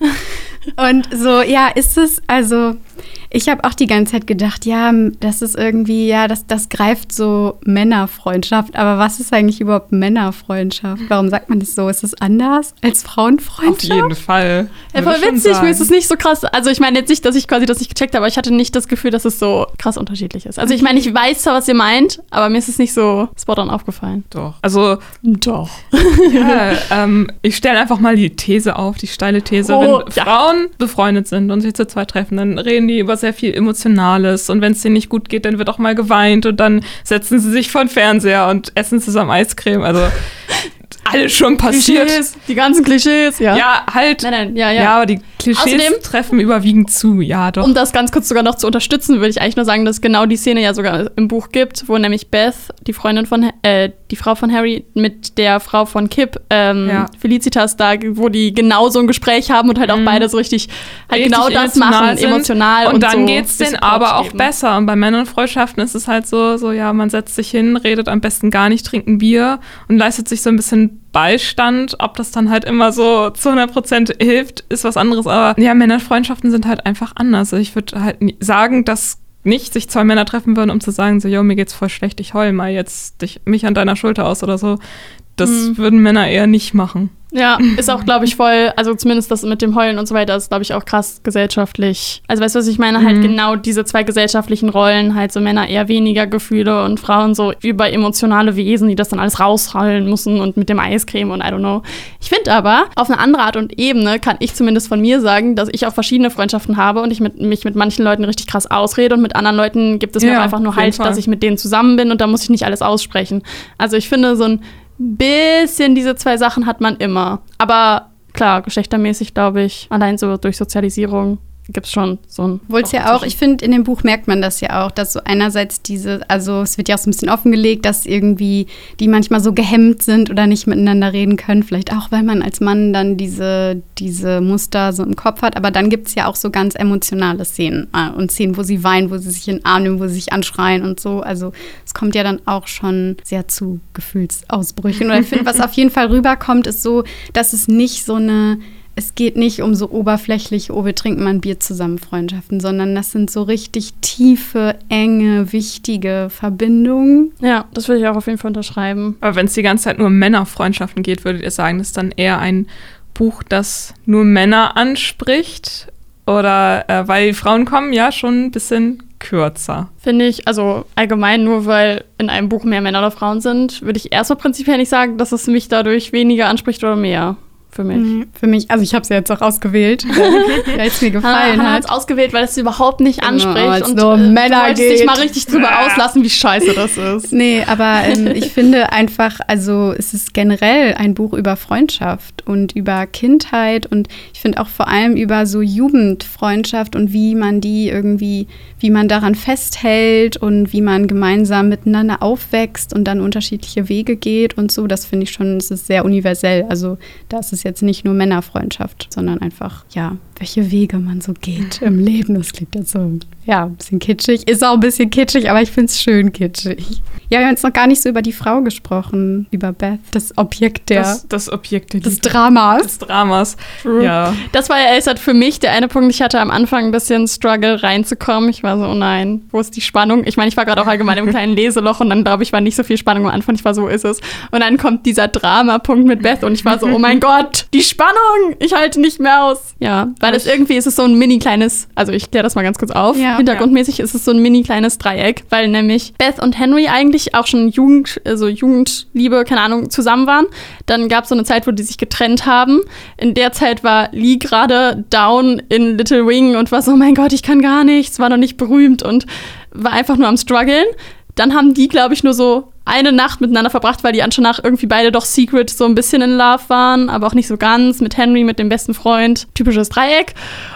Und so, ja, ist es, also, ich habe auch die ganze Zeit gedacht, ja, das ist irgendwie, ja, das, das greift so Männerfreundschaft. Aber was ist eigentlich überhaupt Männerfreundschaft? Warum sagt man das so? Ist es anders als Auf Frauenfreundschaft? jeden Fall. Ja, voll witzig, mir ist es nicht so krass. Also ich meine jetzt nicht, dass ich quasi das nicht gecheckt habe, aber ich hatte nicht das Gefühl, dass es so krass unterschiedlich ist. Also ich meine, ich weiß zwar, was ihr meint, aber mir ist es nicht so spot on aufgefallen. Doch. Also, Doch. ja, ähm, ich stelle einfach mal die These auf, die steile These. Oh, Wenn ja. Frauen befreundet sind und sich zu zweit treffen, dann reden die über sehr viel Emotionales. Und wenn es denen nicht gut geht, dann wird auch mal geweint und dann setzen sie sich vor den Fernseher und essen zusammen Eiscreme. Also, alles schon passiert. Klischees, die ganzen Klischees, ja. Ja, halt. Nein, nein, ja, Ja, ja. aber die Klischees Außerdem- treffen überwiegend zu. Ja, doch. Um das ganz kurz sogar noch zu unterstützen, würde ich eigentlich nur sagen, dass es genau die Szene ja sogar im Buch gibt, wo nämlich Beth, die Freundin von, äh, die Frau von Harry, mit der Frau von Kip, ähm, Ja. Felicitas da, wo die genau so ein Gespräch haben und halt auch Mhm. beide so richtig, halt Richtig genau das machen, sind. emotional und, und dann so geht's denen aber auch geben. besser. Und bei Männernfreundschaften ist es halt so, so, ja, man setzt sich hin, redet am besten gar nicht, trinkt ein Bier und leistet sich so ein bisschen Beistand. Ob das dann halt immer so zu 100% hilft, ist was anderes. Aber ja, Männerfreundschaften sind halt einfach anders. Also ich würde halt sagen, dass nicht sich zwei Männer treffen würden, um zu sagen, so, yo, mir geht's voll schlecht, ich heul mal jetzt dich, mich an deiner Schulter aus oder so. Das Mhm. würden Männer eher nicht machen. Ja, ist auch, glaube ich, voll, also zumindest das mit dem Heulen und so weiter ist, glaube ich, auch krass gesellschaftlich. Also weißt du, was ich meine? Halt Mhm. genau diese zwei gesellschaftlichen Rollen, halt so Männer eher weniger Gefühle und Frauen so über emotionale Wesen, die das dann alles rausheulen müssen und mit dem Eiscreme und I don't know. Ich finde aber, auf eine andere Art und Ebene kann ich zumindest von mir sagen, dass ich auch verschiedene Freundschaften habe und ich mit, mich mit manchen Leuten richtig krass ausrede und mit anderen Leuten gibt es mir Ja, auch einfach nur halt, Fall. dass ich mit denen zusammen bin und da muss ich nicht alles aussprechen. Also ich finde, so ein bisschen diese zwei Sachen hat man immer. Aber klar, geschlechtermäßig glaube ich, allein so durch Sozialisierung gibt es schon so ein. Obwohl es ja auch, ich finde, in dem Buch merkt man das ja auch, dass so einerseits diese, also es wird ja auch so ein bisschen offengelegt, dass irgendwie die manchmal so gehemmt sind oder nicht miteinander reden können. Vielleicht auch, weil man als Mann dann diese, diese Muster so im Kopf hat. Aber dann gibt es ja auch so ganz emotionale Szenen äh, und Szenen, wo sie weinen, wo sie sich in den Arm nehmen, wo sie sich anschreien und so. Also es kommt ja dann auch schon sehr zu Gefühlsausbrüchen. Und ich finde, was auf jeden Fall rüberkommt, ist so, dass es nicht so eine es geht nicht um so oberflächlich, oh, wir trinken mal ein Bier zusammen Freundschaften, sondern das sind so richtig tiefe, enge, wichtige Verbindungen. Ja, das würde ich auch auf jeden Fall unterschreiben. Aber wenn es die ganze Zeit nur um Männerfreundschaften geht, würdet ihr sagen, das ist dann eher ein Buch, das nur Männer anspricht? Oder äh, weil Frauen kommen ja schon ein bisschen kürzer. Finde ich, also allgemein nur weil in einem Buch mehr Männer oder Frauen sind, würde ich erstmal prinzipiell nicht sagen, dass es mich dadurch weniger anspricht oder mehr. Für mich. Für mich, also ich habe ja jetzt auch ausgewählt, weil es mir gefallen Hannah hat es ausgewählt, weil es sie überhaupt nicht Genau, anspricht. es und nur äh, Männer du dich mal richtig drüber auslassen, wie scheiße das ist. Nee, aber ähm, ich finde einfach, also es ist generell ein Buch über Freundschaft und über Kindheit und ich finde auch vor allem über so Jugendfreundschaft und wie man die irgendwie, wie man daran festhält und wie man gemeinsam miteinander aufwächst und dann unterschiedliche Wege geht und so. Das finde ich schon, es ist sehr universell. Also da ist es jetzt nicht nur Männerfreundschaft, sondern einfach, ja, welche Wege man so geht im Leben. Das klingt jetzt so, ja, ein bisschen kitschig. Ist auch ein bisschen kitschig, aber ich finde es schön kitschig. Ja, wir haben jetzt noch gar nicht so über die Frau gesprochen, über Beth, das Objekt der, Das, das Objekt der des Liebe, Dramas. des Dramas. True. Ja. Das war ja erst halt für mich der eine Punkt. Ich hatte am Anfang ein bisschen Struggle reinzukommen. Ich war so, oh nein, wo ist die Spannung? Ich meine, ich war gerade auch allgemein im kleinen Leseloch und dann, glaube ich, war nicht so viel Spannung am Anfang. Ich war so, wo ist es? Und dann kommt dieser Drama-Punkt mit Beth und ich war so, oh mein Gott, die Spannung! Ich halte nicht mehr aus. Ja, weil Weil es irgendwie ist es so ein mini kleines, also ich kläre das mal ganz kurz auf. Ja. Hintergrundmäßig ist es so ein mini kleines Dreieck, weil nämlich Beth und Henry eigentlich auch schon Jugend, also Jugendliebe, keine Ahnung, zusammen waren. Dann gab es so eine Zeit, wo die sich getrennt haben. In der Zeit war Lee gerade down in Little Wing und war so, oh mein Gott, ich kann gar nichts, war noch nicht berühmt und war einfach nur am struggeln. Dann haben die, glaube ich, nur so eine Nacht miteinander verbracht, weil die anscheinend nach irgendwie beide doch secret so ein bisschen in Love waren, aber auch nicht so ganz. Mit Henry, mit dem besten Freund. Typisches Dreieck.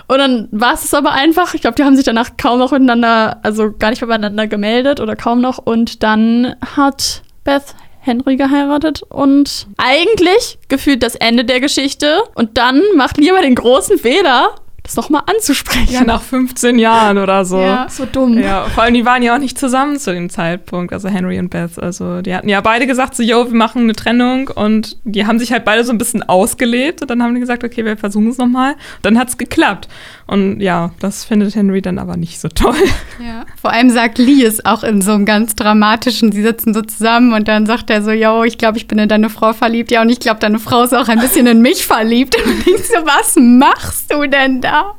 Und dann war es aber einfach. Ich glaube, die haben sich danach kaum noch miteinander, also gar nicht miteinander gemeldet oder kaum noch. Und dann hat Beth Henry geheiratet und eigentlich gefühlt das Ende der Geschichte. Und dann macht aber den großen Fehler, das nochmal anzusprechen. Ja, nach 15 Jahren oder so. Ja, so dumm. Ja, vor allem, die waren ja auch nicht zusammen zu dem Zeitpunkt, also Henry und Beth. Also, die hatten ja beide gesagt, so, yo, wir machen eine Trennung und die haben sich halt beide so ein bisschen ausgelebt und dann haben die gesagt, okay, wir versuchen es nochmal. Dann hat es geklappt. Und ja, das findet Henry dann aber nicht so toll. Ja. Vor allem sagt Lee es auch in so einem ganz dramatischen, sie sitzen so zusammen und dann sagt er so, yo, ich glaube, ich bin in deine Frau verliebt. Ja, und ich glaube, deine Frau ist auch ein bisschen in mich verliebt. Und du denkst so, was machst du denn da?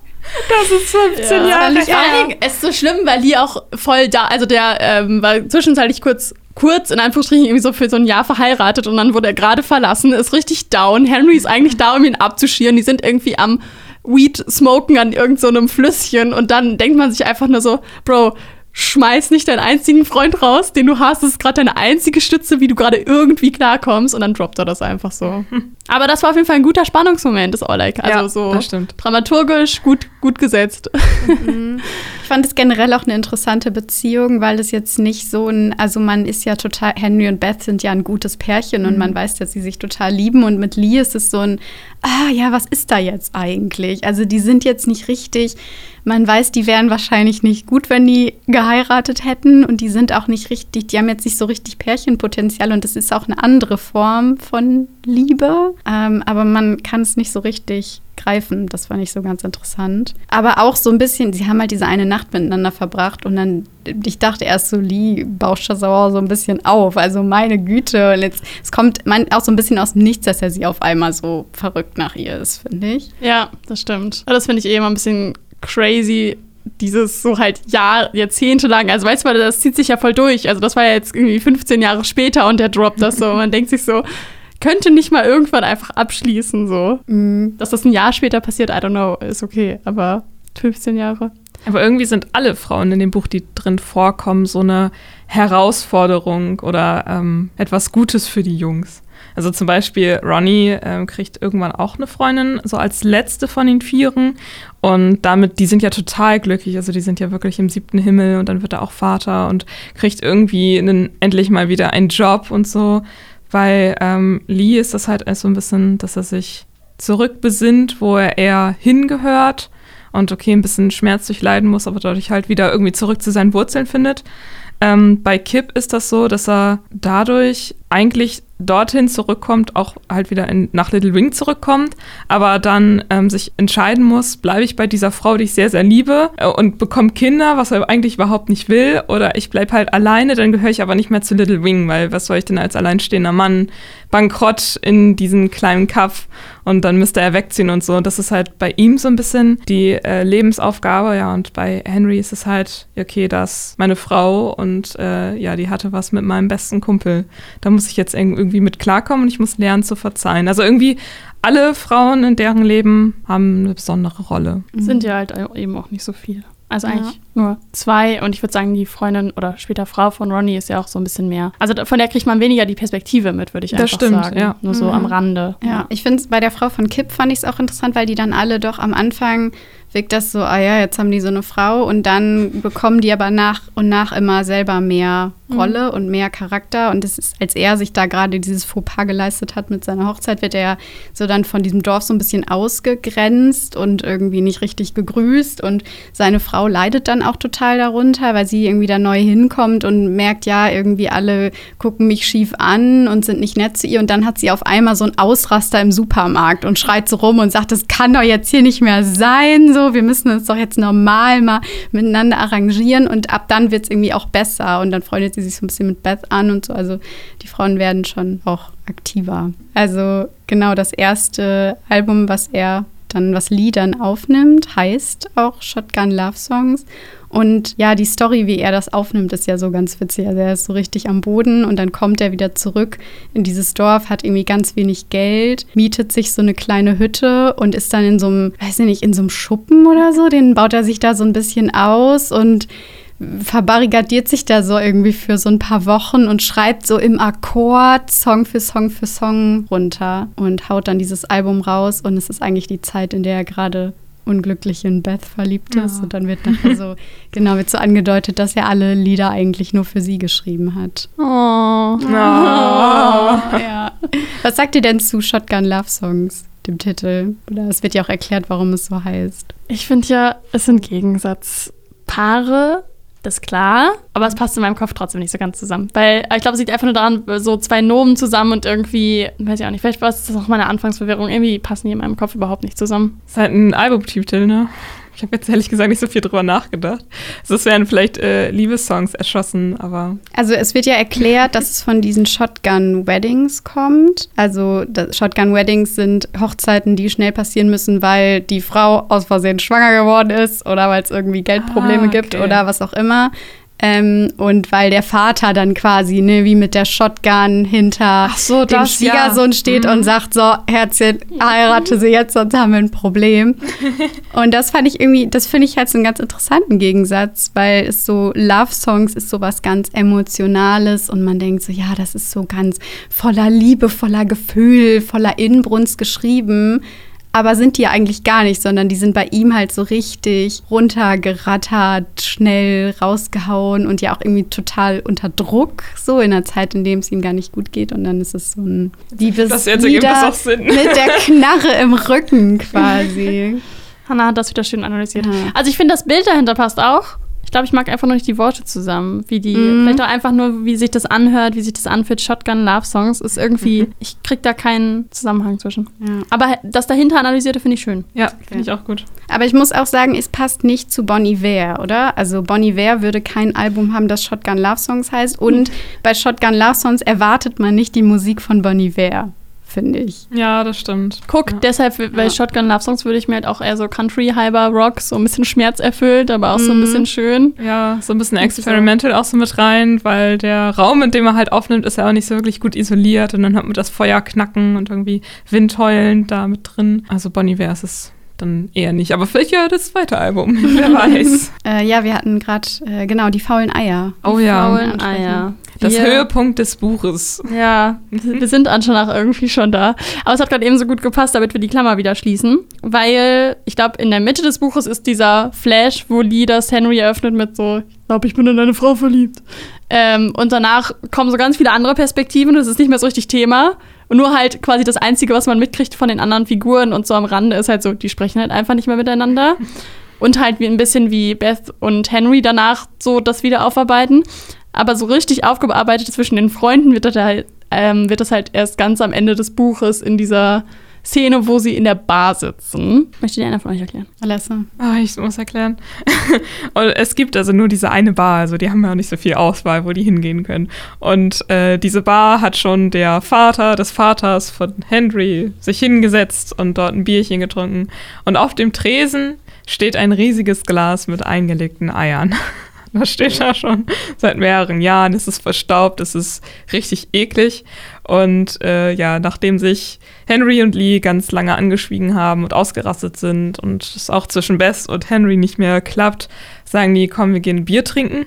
Das ist 15 Ja, Jahre vor allen Dingen, es ist so schlimm, weil Lee auch voll da, also der ähm, war zwischenzeitlich kurz, kurz in Anführungsstrichen irgendwie so für so ein Jahr verheiratet und dann wurde er gerade verlassen, ist richtig down. Henry ist eigentlich da, um ihn abzuschieren. Die sind irgendwie am Weed smoken an irgendeinem so Flüsschen und dann denkt man sich einfach nur so, Bro, schmeiß nicht deinen einzigen Freund raus, den du hast. Das ist gerade deine einzige Stütze, wie du gerade irgendwie klarkommst. Und dann droppt er das einfach so. Aber das war auf jeden Fall ein guter Spannungsmoment, das Oleg. Also Ja, so das stimmt. dramaturgisch gut, gut gesetzt. Ich fand es generell auch eine interessante Beziehung, weil es jetzt nicht so ein, also man ist ja total, Henry und Beth sind ja ein gutes Pärchen und man weiß, dass sie sich total lieben und mit Lee ist es so ein, ah ja, was ist da jetzt eigentlich? Also die sind jetzt nicht richtig, man weiß, die wären wahrscheinlich nicht gut, wenn die geheiratet hätten und die sind auch nicht richtig, die haben jetzt nicht so richtig Pärchenpotenzial und das ist auch eine andere Form von Liebe, ähm, aber man kann es nicht so richtig greifen. Das fand ich so ganz interessant. Aber auch so ein bisschen, sie haben halt diese eine Nacht miteinander verbracht und dann, ich dachte erst so, Lee bauscht das auch so ein bisschen auf. Also meine Güte. Und jetzt, es kommt man auch so ein bisschen aus dem Nichts, dass er sie auf einmal so verrückt nach ihr ist, finde ich. Ja, das stimmt. Aber das finde ich eh immer ein bisschen crazy. Dieses so halt Jahr, Jahrzehnte lang. Also weißt du, das zieht sich ja voll durch. Also das war ja jetzt irgendwie 15 Jahre später und der droppt das so. Man denkt sich so, könnte nicht mal irgendwann einfach abschließen so. Dass das ein Jahr später passiert, I don't know, ist okay. Aber 15 Jahre. Aber irgendwie sind alle Frauen in dem Buch, die drin vorkommen, so eine Herausforderung oder ähm, etwas Gutes für die Jungs. Also zum Beispiel Ronnie ähm, kriegt irgendwann auch eine Freundin, so als letzte von den Vieren. Und damit, die sind ja total glücklich. Also die sind ja wirklich im siebten Himmel und dann wird er auch Vater und kriegt irgendwie einen, endlich mal wieder einen Job und so. Weil ähm, Lee ist das halt so ein bisschen, dass er sich zurückbesinnt, wo er eher hingehört und okay, ein bisschen Schmerz durchleiden muss, aber dadurch halt wieder irgendwie zurück zu seinen Wurzeln findet. Ähm, bei Kip ist das so, dass er dadurch eigentlich dorthin zurückkommt, auch halt wieder in, nach Little Wing zurückkommt, aber dann ähm, sich entscheiden muss, bleibe ich bei dieser Frau, die ich sehr, sehr liebe äh, und bekomme Kinder, was er eigentlich überhaupt nicht will, oder ich bleibe halt alleine, dann gehöre ich aber nicht mehr zu Little Wing, weil was soll ich denn als alleinstehender Mann bankrott in diesen kleinen Kaff und dann müsste er wegziehen und so. Und das ist halt bei ihm so ein bisschen die äh, Lebensaufgabe, ja, und bei Henry ist es halt, okay, das meine Frau und äh, ja, die hatte was mit meinem besten Kumpel. Da muss ich jetzt irgendwie mit klarkommen und ich muss lernen zu verzeihen. Also irgendwie alle Frauen in deren Leben haben eine besondere Rolle. Sind ja halt eben auch nicht so viel. Also Ja. eigentlich nur zwei. Und ich würde sagen, die Freundin oder später Frau von Ronnie ist ja auch so ein bisschen mehr. Also von der kriegt man weniger die Perspektive mit, würde ich Das einfach stimmt, sagen. ja. Nur so am Rande. Ja, ich finde es bei der Frau von Kip fand ich es auch interessant, weil die dann alle doch am Anfang wirkt das so, ah ja, jetzt haben die so eine Frau und dann bekommen die aber nach und nach immer selber mehr Rolle und mehr Charakter. Und das ist, als er sich da gerade dieses Fauxpas geleistet hat mit seiner Hochzeit, wird er ja so dann von diesem Dorf so ein bisschen ausgegrenzt und irgendwie nicht richtig gegrüßt. Und seine Frau leidet dann auch total darunter, weil sie irgendwie da neu hinkommt und merkt, ja, irgendwie alle gucken mich schief an und sind nicht nett zu ihr. Und dann hat sie auf einmal so einen Ausraster im Supermarkt und schreit so rum und sagt, das kann doch jetzt hier nicht mehr sein, so, wir müssen uns doch jetzt normal mal miteinander arrangieren und ab dann wird es irgendwie auch besser. Und dann freundet sie sich so ein bisschen mit Beth an und so, also die Frauen werden schon auch aktiver. Also genau das erste Album, was er dann was Liedern aufnimmt, heißt auch Shotgun Love Songs. Und ja, die Story, wie er das aufnimmt, ist ja so ganz witzig. Also er ist so richtig am Boden und dann kommt er wieder zurück in dieses Dorf, hat irgendwie ganz wenig Geld, mietet sich so eine kleine Hütte und ist dann in so einem, weiß ich nicht, in so einem Schuppen oder so. Den baut er sich da so ein bisschen aus und verbarrikadiert sich da so irgendwie für so ein paar Wochen und schreibt so im Akkord Song für Song für Song runter und haut dann dieses Album raus. Und es ist eigentlich die Zeit, in der er gerade unglücklich in Beth verliebt ist. Ja. Und dann wird nachher so, genau, wird so angedeutet, dass er alle Lieder eigentlich nur für sie geschrieben hat. Oh. ja. Was sagt ihr denn zu Shotgun Love Songs, dem Titel? Oder es wird ja auch erklärt, warum es so heißt. Ich finde ja, es sind Gegensatzpaare, das ist klar, aber es passt in meinem Kopf trotzdem nicht so ganz zusammen. Weil ich glaube, es liegt einfach nur daran, so zwei Nomen zusammen und irgendwie, weiß ich auch nicht, vielleicht war es das auch meine Anfangsverwirrung, irgendwie passen die in meinem Kopf überhaupt nicht zusammen. ist halt ein Albumtitel, ne? Ich habe jetzt ehrlich gesagt nicht so viel drüber nachgedacht. Also es wären vielleicht äh, Liebessongs erschossen, aber Also es wird ja erklärt, dass es von diesen Shotgun Weddings kommt. Also das Shotgun Weddings sind Hochzeiten, die schnell passieren müssen, weil die Frau aus Versehen schwanger geworden ist oder weil es irgendwie Geldprobleme Ah, gibt okay. oder was auch immer. Ähm, und weil der Vater dann quasi, ne, wie mit der Shotgun hinter so, dem das, ja. Schwiegersohn steht Mhm. und sagt, so, Herzchen, heirate sie jetzt, sonst haben wir ein Problem. und das fand ich irgendwie, das finde ich halt so einen ganz interessanten Gegensatz, weil es so, Love-Songs ist so was ganz Emotionales und man denkt so, ja, das ist so ganz voller Liebe, voller Gefühl, voller Inbrunst geschrieben. Aber sind die eigentlich gar nicht, sondern die sind bei ihm halt so richtig runtergerattert, schnell rausgehauen und ja auch irgendwie total unter Druck, so in einer Zeit, in dem es ihm gar nicht gut geht. Und dann ist es so ein Liebes Das jetzt ergibt das auch Sinn. mit der Knarre im Rücken quasi. Hannah hat das wieder schön analysiert. Ja. Also ich finde, das Bild dahinter passt auch. Ich glaube, ich mag einfach nur nicht die Worte zusammen. Wie die, Mhm. vielleicht auch einfach nur, wie sich das anhört, wie sich das anfühlt. Shotgun Love Songs ist irgendwie, ich krieg da keinen Zusammenhang zwischen. Ja. Aber das dahinter analysierte finde ich schön. ja, finde ich auch gut. Aber ich muss auch sagen, es passt nicht zu Bon Iver, oder? Also Bon Iver würde kein Album haben, das Shotgun Love Songs heißt. Und bei Shotgun Love Songs erwartet man nicht die Musik von Bon Iver, finde ich. Ja, das stimmt. Guck, Ja. deshalb bei Ja. Shotgun Love Songs würde ich mir halt auch eher so Country, halber Rock, so ein bisschen schmerzerfüllt, aber auch so ein Mhm. bisschen schön. Ja, so ein bisschen so. experimental auch so mit rein, weil der Raum, in dem er halt aufnimmt, ist ja auch nicht so wirklich gut isoliert und dann hat man das Feuer knacken und irgendwie Windheulen da mit drin. Also Bonnie wäre es dann eher nicht. Aber vielleicht ja das zweite Album, wer weiß. Äh, ja, wir hatten gerade, äh, genau, die faulen Eier. Oh ja, Faulen Eier. das Wir- Höhepunkt des Buches. Ja, wir sind anscheinend auch irgendwie schon da. Aber es hat gerade eben so gut gepasst, damit wir die Klammer wieder schließen. Weil ich glaube, in der Mitte des Buches ist dieser Flash, wo Lee das Henry eröffnet mit so, ich glaube, ich bin in eine Frau verliebt. Ähm, und danach kommen so ganz viele andere Perspektiven. Das ist nicht mehr so richtig Thema. Und nur halt quasi das Einzige, was man mitkriegt von den anderen Figuren und so am Rande, ist halt so, die sprechen halt einfach nicht mehr miteinander. Und halt wie ein bisschen wie Beth und Henry danach so das wieder aufarbeiten. Aber so richtig aufgearbeitet zwischen den Freunden wird das halt, ähm, wird das halt erst ganz am Ende des Buches in dieser Szene, wo sie in der Bar sitzen. Möchte die einer von euch erklären? Alessa. Ah, ich muss erklären. und es gibt also nur diese eine Bar, also die haben ja auch nicht so viel Auswahl, wo die hingehen können. Und äh, diese Bar hat schon der Vater des Vaters von Henry sich hingesetzt und dort ein Bierchen getrunken. Und auf dem Tresen steht ein riesiges Glas mit eingelegten Eiern. Das steht da schon seit mehreren Jahren. Es ist verstaubt, es ist richtig eklig. Und äh, ja, nachdem sich Henry und Lee ganz lange angeschwiegen haben und ausgerastet sind und es auch zwischen Bess und Henry nicht mehr klappt, sagen die, komm, wir gehen Bier trinken.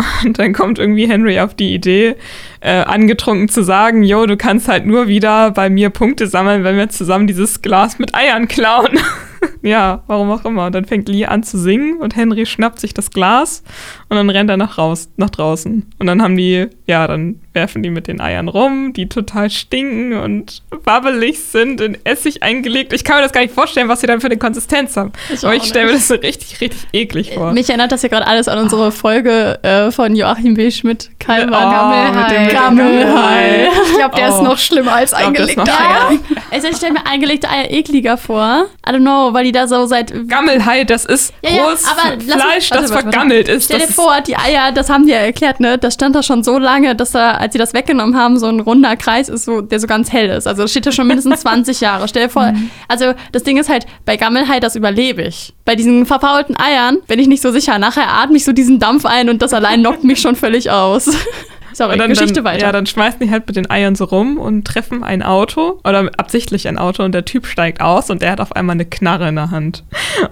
Und dann kommt irgendwie Henry auf die Idee, äh, angetrunken zu sagen, yo, du kannst halt nur wieder bei mir Punkte sammeln, wenn wir zusammen dieses Glas mit Eiern klauen. ja, warum auch immer. Und dann fängt Lee an zu singen und Henry schnappt sich das Glas und dann rennt er nach, raus, nach draußen. Und dann haben die, ja, dann werfen die mit den Eiern rum, die total stinken und wabbelig sind, in Essig eingelegt. Ich kann mir das gar nicht vorstellen, was sie dann für eine Konsistenz haben. Ich Aber ich stelle mir das so richtig, richtig eklig vor. Mich erinnert das ja gerade alles an unsere Folge äh, von Joachim B. Schmidt, Kalman. Oh, dem Gammelhai. Ich glaube, der ist Oh. noch schlimmer als ist eingelegte Eier. Also ich stelle mir eingelegte Eier ekliger vor. I don't know, weil die da so seit Gammelhai, das ist Ja, ja, lass Fleisch, warte, das warte, warte. vergammelt ist. Stell dir ist- vor, die Eier, das haben die ja erklärt, ne? Das stand da schon so lange, dass da als sie das weggenommen haben, so ein runder Kreis ist, so, der so ganz hell ist. Also das steht da schon mindestens 20 Jahre. Stell dir vor, also das Ding ist halt, bei Gammelhai, das überlebe ich. Bei diesen verfaulten Eiern bin ich nicht so sicher. Nachher atme ich so diesen Dampf ein und das allein knockt mich schon völlig aus. Sorry, dann, Geschichte dann, weiter. Ja, dann schmeißen die halt mit den Eiern so rum und treffen ein Auto oder absichtlich ein Auto und der Typ steigt aus und der hat auf einmal eine Knarre in der Hand.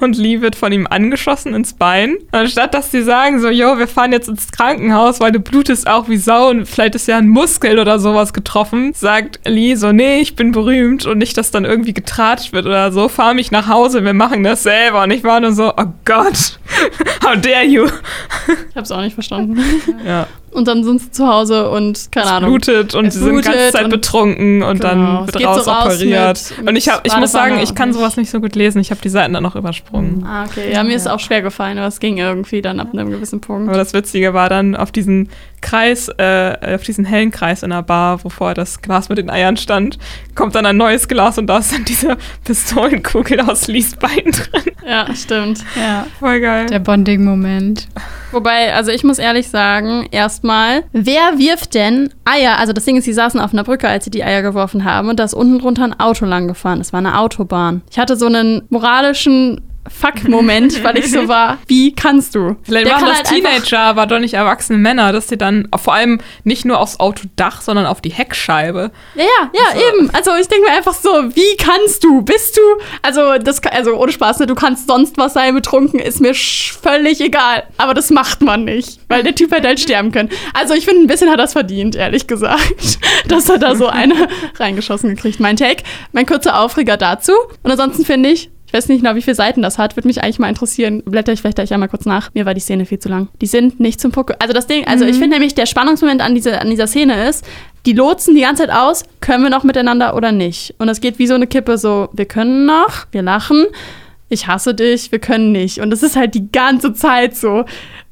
Und Lee wird von ihm angeschossen ins Bein. Und anstatt dass die sagen so, yo, wir fahren jetzt ins Krankenhaus, weil du blutest auch wie Sau und vielleicht ist ja ein Muskel oder sowas getroffen, sagt Lee so, nee, ich bin berühmt und nicht, dass dann irgendwie getratscht wird oder so, fahr mich nach Hause, wir machen das selber. Und ich war nur so, oh Gott, how dare you. ich hab's auch nicht verstanden. Ja. Und dann sind sie zu Hause und keine es Ahnung. blutet und sie sind die ganze Zeit und- betrunken und Genau, dann wird geht so raus rausoperiert. mit- und ich, hab, ich muss sagen, ich kann sowas nicht so gut lesen. Ich habe die Seiten dann noch übersprungen. Ah, okay. Ja, mir ist auch schwer gefallen, aber es ging irgendwie dann ab einem gewissen Punkt. Aber das Witzige war dann auf diesen Kreis, äh, auf diesen hellen Kreis in der Bar, wo vorher das Glas mit den Eiern stand, kommt dann ein neues Glas und da ist dann diese Pistolenkugel aus Lees Bein drin. Ja, stimmt. Ja, Voll geil. der Bonding-Moment. Wobei, also ich muss ehrlich sagen, erstmal, wer wirft denn Eier? Also das Ding ist, sie saßen auf einer Brücke, als sie die Eier geworfen haben und da ist unten drunter ein Auto lang gefahren. Es war eine Autobahn. Ich hatte so einen moralischen Fuck-Moment, weil ich so war, wie kannst du? Vielleicht Der kann das halt Teenager, aber doch nicht erwachsene Männer, dass die dann vor allem nicht nur aufs Autodach, sondern auf die Heckscheibe. Ja, ja, ja, eben. Also ich denke mir einfach so, wie kannst du? Bist du? Also das, also ohne Spaß, ne? Du kannst sonst was sein, betrunken, ist mir völlig egal. Aber das macht man nicht, weil der Typ hätte halt sterben können. Also ich finde, ein bisschen hat er es verdient, ehrlich gesagt, dass er da so eine reingeschossen gekriegt. Mein Take, mein kurzer Aufreger dazu. Und ansonsten finde ich, ich weiß nicht genau, wie viele Seiten das hat, würde mich eigentlich mal interessieren. Blätter ich vielleicht gleich einmal kurz nach. Mir war die Szene viel zu lang. Die sind nicht zum Pucke. Also das Ding, also ich finde nämlich, der Spannungsmoment an, diese, an dieser Szene ist, die lotsen die ganze Zeit aus, können wir noch miteinander oder nicht. Und es geht wie so eine Kippe, so, wir können noch, wir lachen, ich hasse dich, wir können nicht. Und es ist halt die ganze Zeit so.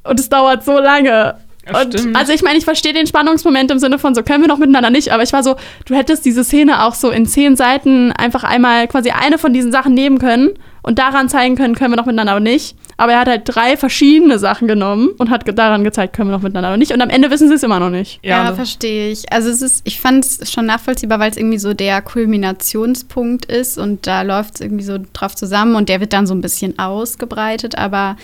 Und es dauert so lange. Ja, Und stimmt. also ich meine, ich verstehe den Spannungsmoment im Sinne von so, können wir noch miteinander nicht, aber ich war so, du hättest diese Szene auch so in zehn Seiten einfach einmal quasi eine von diesen Sachen nehmen können und daran zeigen können, können wir noch miteinander oder nicht. Aber er hat halt drei verschiedene Sachen genommen und hat daran gezeigt, können wir noch miteinander oder nicht. Und am Ende wissen sie es immer noch nicht. Ja, und- verstehe ich. Also es ist, ich fand es schon nachvollziehbar, weil es irgendwie so der Kulminationspunkt ist und da läuft es irgendwie so drauf zusammen und der wird dann so ein bisschen ausgebreitet, aber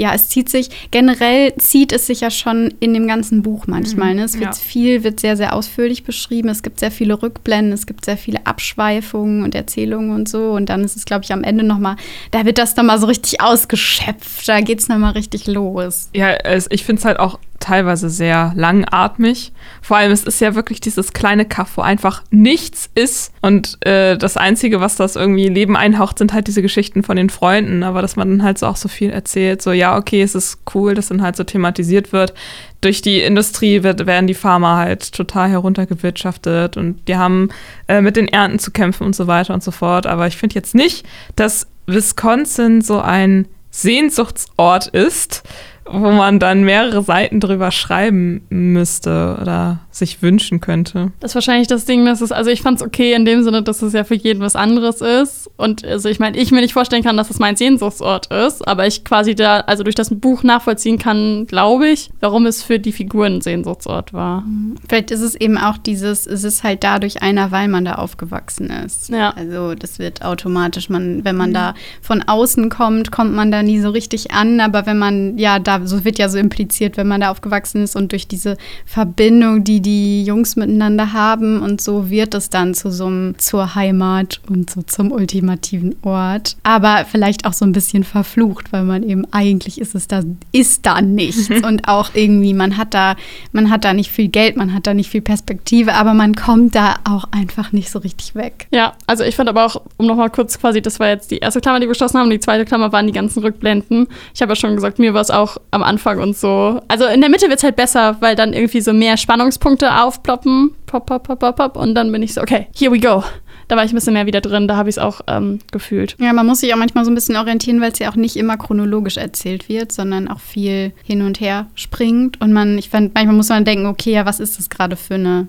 ja, es zieht sich, generell zieht es sich ja schon in dem ganzen Buch manchmal. Ne? Es wird ja. viel, wird sehr, sehr ausführlich beschrieben. Es gibt sehr viele Rückblenden, es gibt sehr viele Abschweifungen und Erzählungen und so. Und dann ist es, glaube ich, am Ende nochmal, da wird das nochmal so richtig ausgeschöpft. Da geht es nochmal richtig los. Ja, es, ich finde es halt auch teilweise sehr langatmig. Vor allem, es ist ja wirklich dieses kleine Kaff, wo einfach nichts ist. Und äh, das Einzige, was das irgendwie Leben einhaucht, sind halt diese Geschichten von den Freunden. Aber dass man dann halt so auch so viel erzählt, so ja, okay, es ist cool, dass dann halt so thematisiert wird. Durch die Industrie wird, werden die Farmer halt total heruntergewirtschaftet und die haben äh, mit den Ernten zu kämpfen und so weiter und so fort. Aber ich finde jetzt nicht, dass Wisconsin so ein Sehnsuchtsort ist, wo man dann mehrere Seiten drüber schreiben müsste oder sich wünschen könnte. Das ist wahrscheinlich das Ding, dass es, also ich fand es okay in dem Sinne, dass es ja für jeden was anderes ist. Und also ich meine, ich mir nicht vorstellen kann, dass es mein Sehnsuchtsort ist, aber ich quasi da, also durch das Buch nachvollziehen kann, glaube ich, warum es für die Figuren ein Sehnsuchtsort war. Vielleicht ist es eben auch dieses, es ist halt dadurch einer, weil man da aufgewachsen ist. Ja. Also das wird automatisch, man, wenn man da von außen kommt, kommt man da nie so richtig an. Aber wenn man, ja, da, so wird ja so impliziert, wenn man da aufgewachsen ist und durch diese Verbindung, die die Jungs miteinander haben und so wird es dann zu so einem, zur Heimat und so zum ultimativen Ort. Aber vielleicht auch so ein bisschen verflucht, weil man eben eigentlich ist es da, ist da nichts. und auch irgendwie, man hat da, man hat da nicht viel Geld, man hat da nicht viel Perspektive, aber man kommt da auch einfach nicht so richtig weg. Ja, also ich fand aber auch, um nochmal kurz quasi, das war jetzt die erste Klammer, die wir geschlossen haben, die zweite Klammer waren die ganzen Rückblenden. Ich habe ja schon gesagt, mir war es auch am Anfang und so. Also in der Mitte wird es halt besser, weil dann irgendwie so mehr Spannungspunkte aufploppen. Pop, pop, pop, pop, pop. Und dann bin ich so, okay, here we go. Da war ich ein bisschen mehr wieder drin, da habe ich es auch ähm, gefühlt. Ja, man muss sich auch manchmal so ein bisschen orientieren, weil es ja auch nicht immer chronologisch erzählt wird, sondern auch viel hin und her springt. Und man, ich fand, manchmal muss man denken, okay, ja, was ist das gerade für eine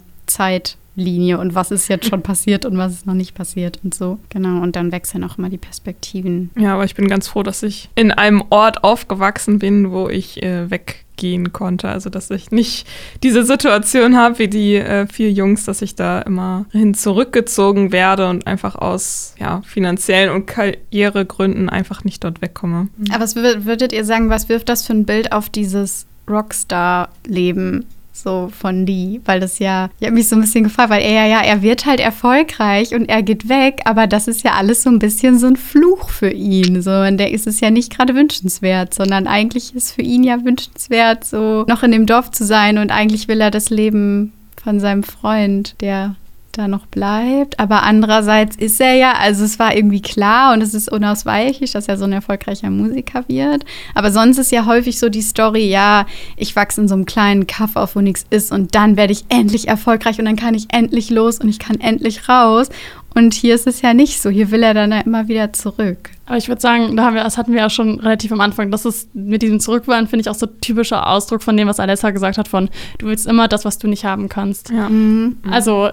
Zeitlinie und was ist jetzt schon passiert und was ist noch nicht passiert und so. Genau, und dann wechseln auch mal die Perspektiven. Ja, aber ich bin ganz froh, dass ich in einem Ort aufgewachsen bin, wo ich äh, weggehen gehen konnte. Also dass ich nicht diese Situation habe wie die äh, vier Jungs, dass ich da immer hin zurückgezogen werde und einfach aus ja, finanziellen und Karrieregründen einfach nicht dort wegkomme. Aber was würdet ihr sagen, was wirft das für ein Bild auf dieses Rockstar-Leben so von Lee, weil das ja, ich habe mich so ein bisschen gefragt, weil er ja, er wird halt erfolgreich und er geht weg, aber das ist ja alles so ein bisschen so ein Fluch für ihn. So, und der ist es ja nicht gerade wünschenswert, sondern eigentlich ist für ihn ja wünschenswert, so noch in dem Dorf zu sein und eigentlich will er das Leben von seinem Freund, der da noch bleibt. Aber andererseits ist er ja, also es war irgendwie klar und es ist unausweichlich, dass er so ein erfolgreicher Musiker wird. Aber sonst ist ja häufig so die Story, ja, ich wachse in so einem kleinen Kaff auf, wo nichts ist und dann werde ich endlich erfolgreich und dann kann ich endlich los und ich kann endlich raus. Und hier ist es ja nicht so. Hier will er dann ja immer wieder zurück. Aber ich würde sagen, da haben wir, das hatten wir ja schon relativ am Anfang. Das ist mit diesem Zurückwollen, finde ich, auch so typischer Ausdruck von dem, was Alessa gesagt hat: von du willst immer das, was du nicht haben kannst. Ja. Mhm. Also,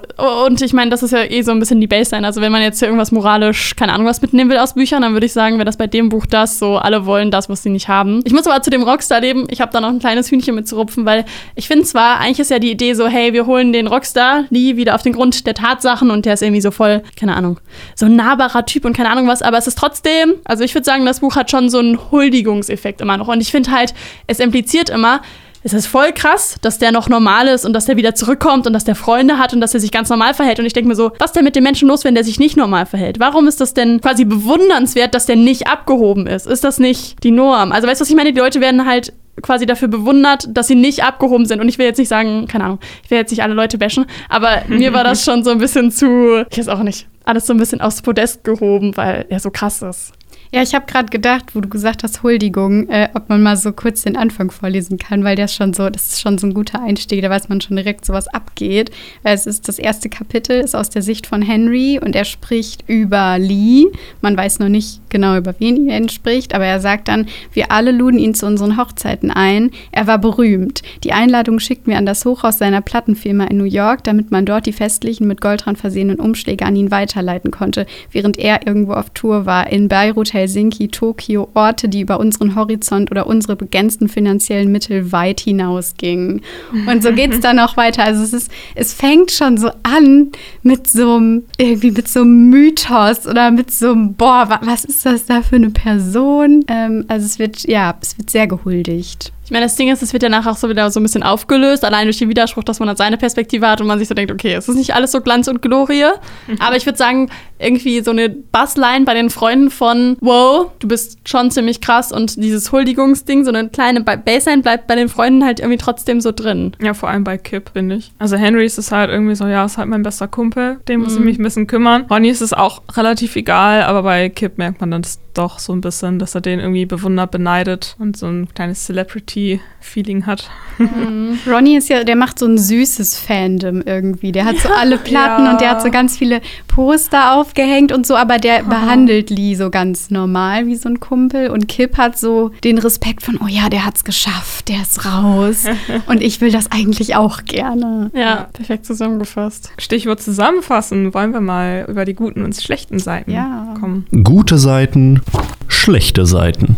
und ich meine, das ist ja eh so ein bisschen die Baseline. Also, wenn man jetzt hier irgendwas moralisch, keine Ahnung, was mitnehmen will aus Büchern, dann würde ich sagen, wäre das bei dem Buch das, so alle wollen das, was sie nicht haben. Ich muss aber zu dem Rockstar-Leben, ich habe da noch ein kleines Hühnchen mitzurupfen, weil ich finde zwar, eigentlich ist ja die Idee so, hey, wir holen den Rockstar nie wieder auf den Grund der Tatsachen und der ist irgendwie so voll, keine Ahnung, so ein nahbarer Typ und keine Ahnung was, aber es ist trotzdem, also ich würde sagen, das Buch hat schon so einen Huldigungseffekt immer noch. Und ich finde halt, es impliziert immer, es ist voll krass, dass der noch normal ist und dass der wieder zurückkommt und dass der Freunde hat und dass er sich ganz normal verhält. Und ich denke mir so, was ist denn mit dem Menschen los, wenn der sich nicht normal verhält? Warum ist das denn quasi bewundernswert, dass der nicht abgehoben ist? Ist das nicht die Norm? Also weißt du, was ich meine? Die Leute werden halt quasi dafür bewundert, dass sie nicht abgehoben sind. Und ich will jetzt nicht sagen, keine Ahnung, ich will jetzt nicht alle Leute bashen, aber mir war das schon so ein bisschen zu, ich weiß auch nicht, alles so ein bisschen aufs Podest gehoben, weil er so krass ist. Ja, ich habe gerade gedacht, wo du gesagt hast, Huldigung, äh, ob man mal so kurz den Anfang vorlesen kann, weil der schon so, das ist schon so ein guter Einstieg, da weiß man schon direkt, so was abgeht. Es ist das erste Kapitel, ist aus der Sicht von Henry und er spricht über Lee. Man weiß noch nicht genau, über wen er spricht, aber er sagt dann, wir alle luden ihn zu unseren Hochzeiten ein. Er war berühmt. Die Einladung schickten wir an das Hochhaus seiner Plattenfirma in New York, damit man dort die festlichen, mit Goldrand versehenen Umschläge an ihn weiterleiten konnte, während er irgendwo auf Tour war. In Beirut Helsinki, Tokio, Orte, die über unseren Horizont oder unsere begrenzten finanziellen Mittel weit hinausgingen. Und so geht es dann auch weiter. Also es ist, es fängt schon so an mit so einem, irgendwie mit so einem Mythos oder mit so einem, boah, was ist das da für eine Person? Ähm, also es wird, ja, es wird sehr gehuldigt. Ich meine, das Ding ist, es wird ja nachher auch so wieder so ein bisschen aufgelöst, allein durch den Widerspruch, dass man dann seine Perspektive hat und man sich so denkt, okay, es ist nicht alles so Glanz und Glorie. Mhm. Aber ich würde sagen, irgendwie so eine Bassline bei den Freunden von, wow, du bist schon ziemlich krass und dieses Huldigungsding, so eine kleine Bassline bleibt bei den Freunden halt irgendwie trotzdem so drin. Ja, vor allem bei Kip, finde ich. Also Henry ist es halt irgendwie so, ja, ist halt mein bester Kumpel, dem muss mhm. ich mich ein bisschen kümmern. Ronny ist es auch relativ egal, aber bei Kip merkt man dann doch so ein bisschen, dass er den irgendwie bewundert, beneidet und so ein kleines Celebrity-Feeling hat. Mhm. Ronny ist ja, der macht so ein süßes Fandom irgendwie. Der hat so alle Platten ja. und der hat so ganz viele Poster aufgehängt und so, aber der oh. behandelt Lee so ganz normal wie so ein Kumpel. Und Kip hat so den Respekt von, oh ja, der hat's geschafft, der ist raus. und ich will das eigentlich auch gerne. Ja, perfekt zusammengefasst. Stichwort zusammenfassen, wollen wir mal über die guten und schlechten Seiten ja. kommen. Gute Seiten, schlechte Seiten.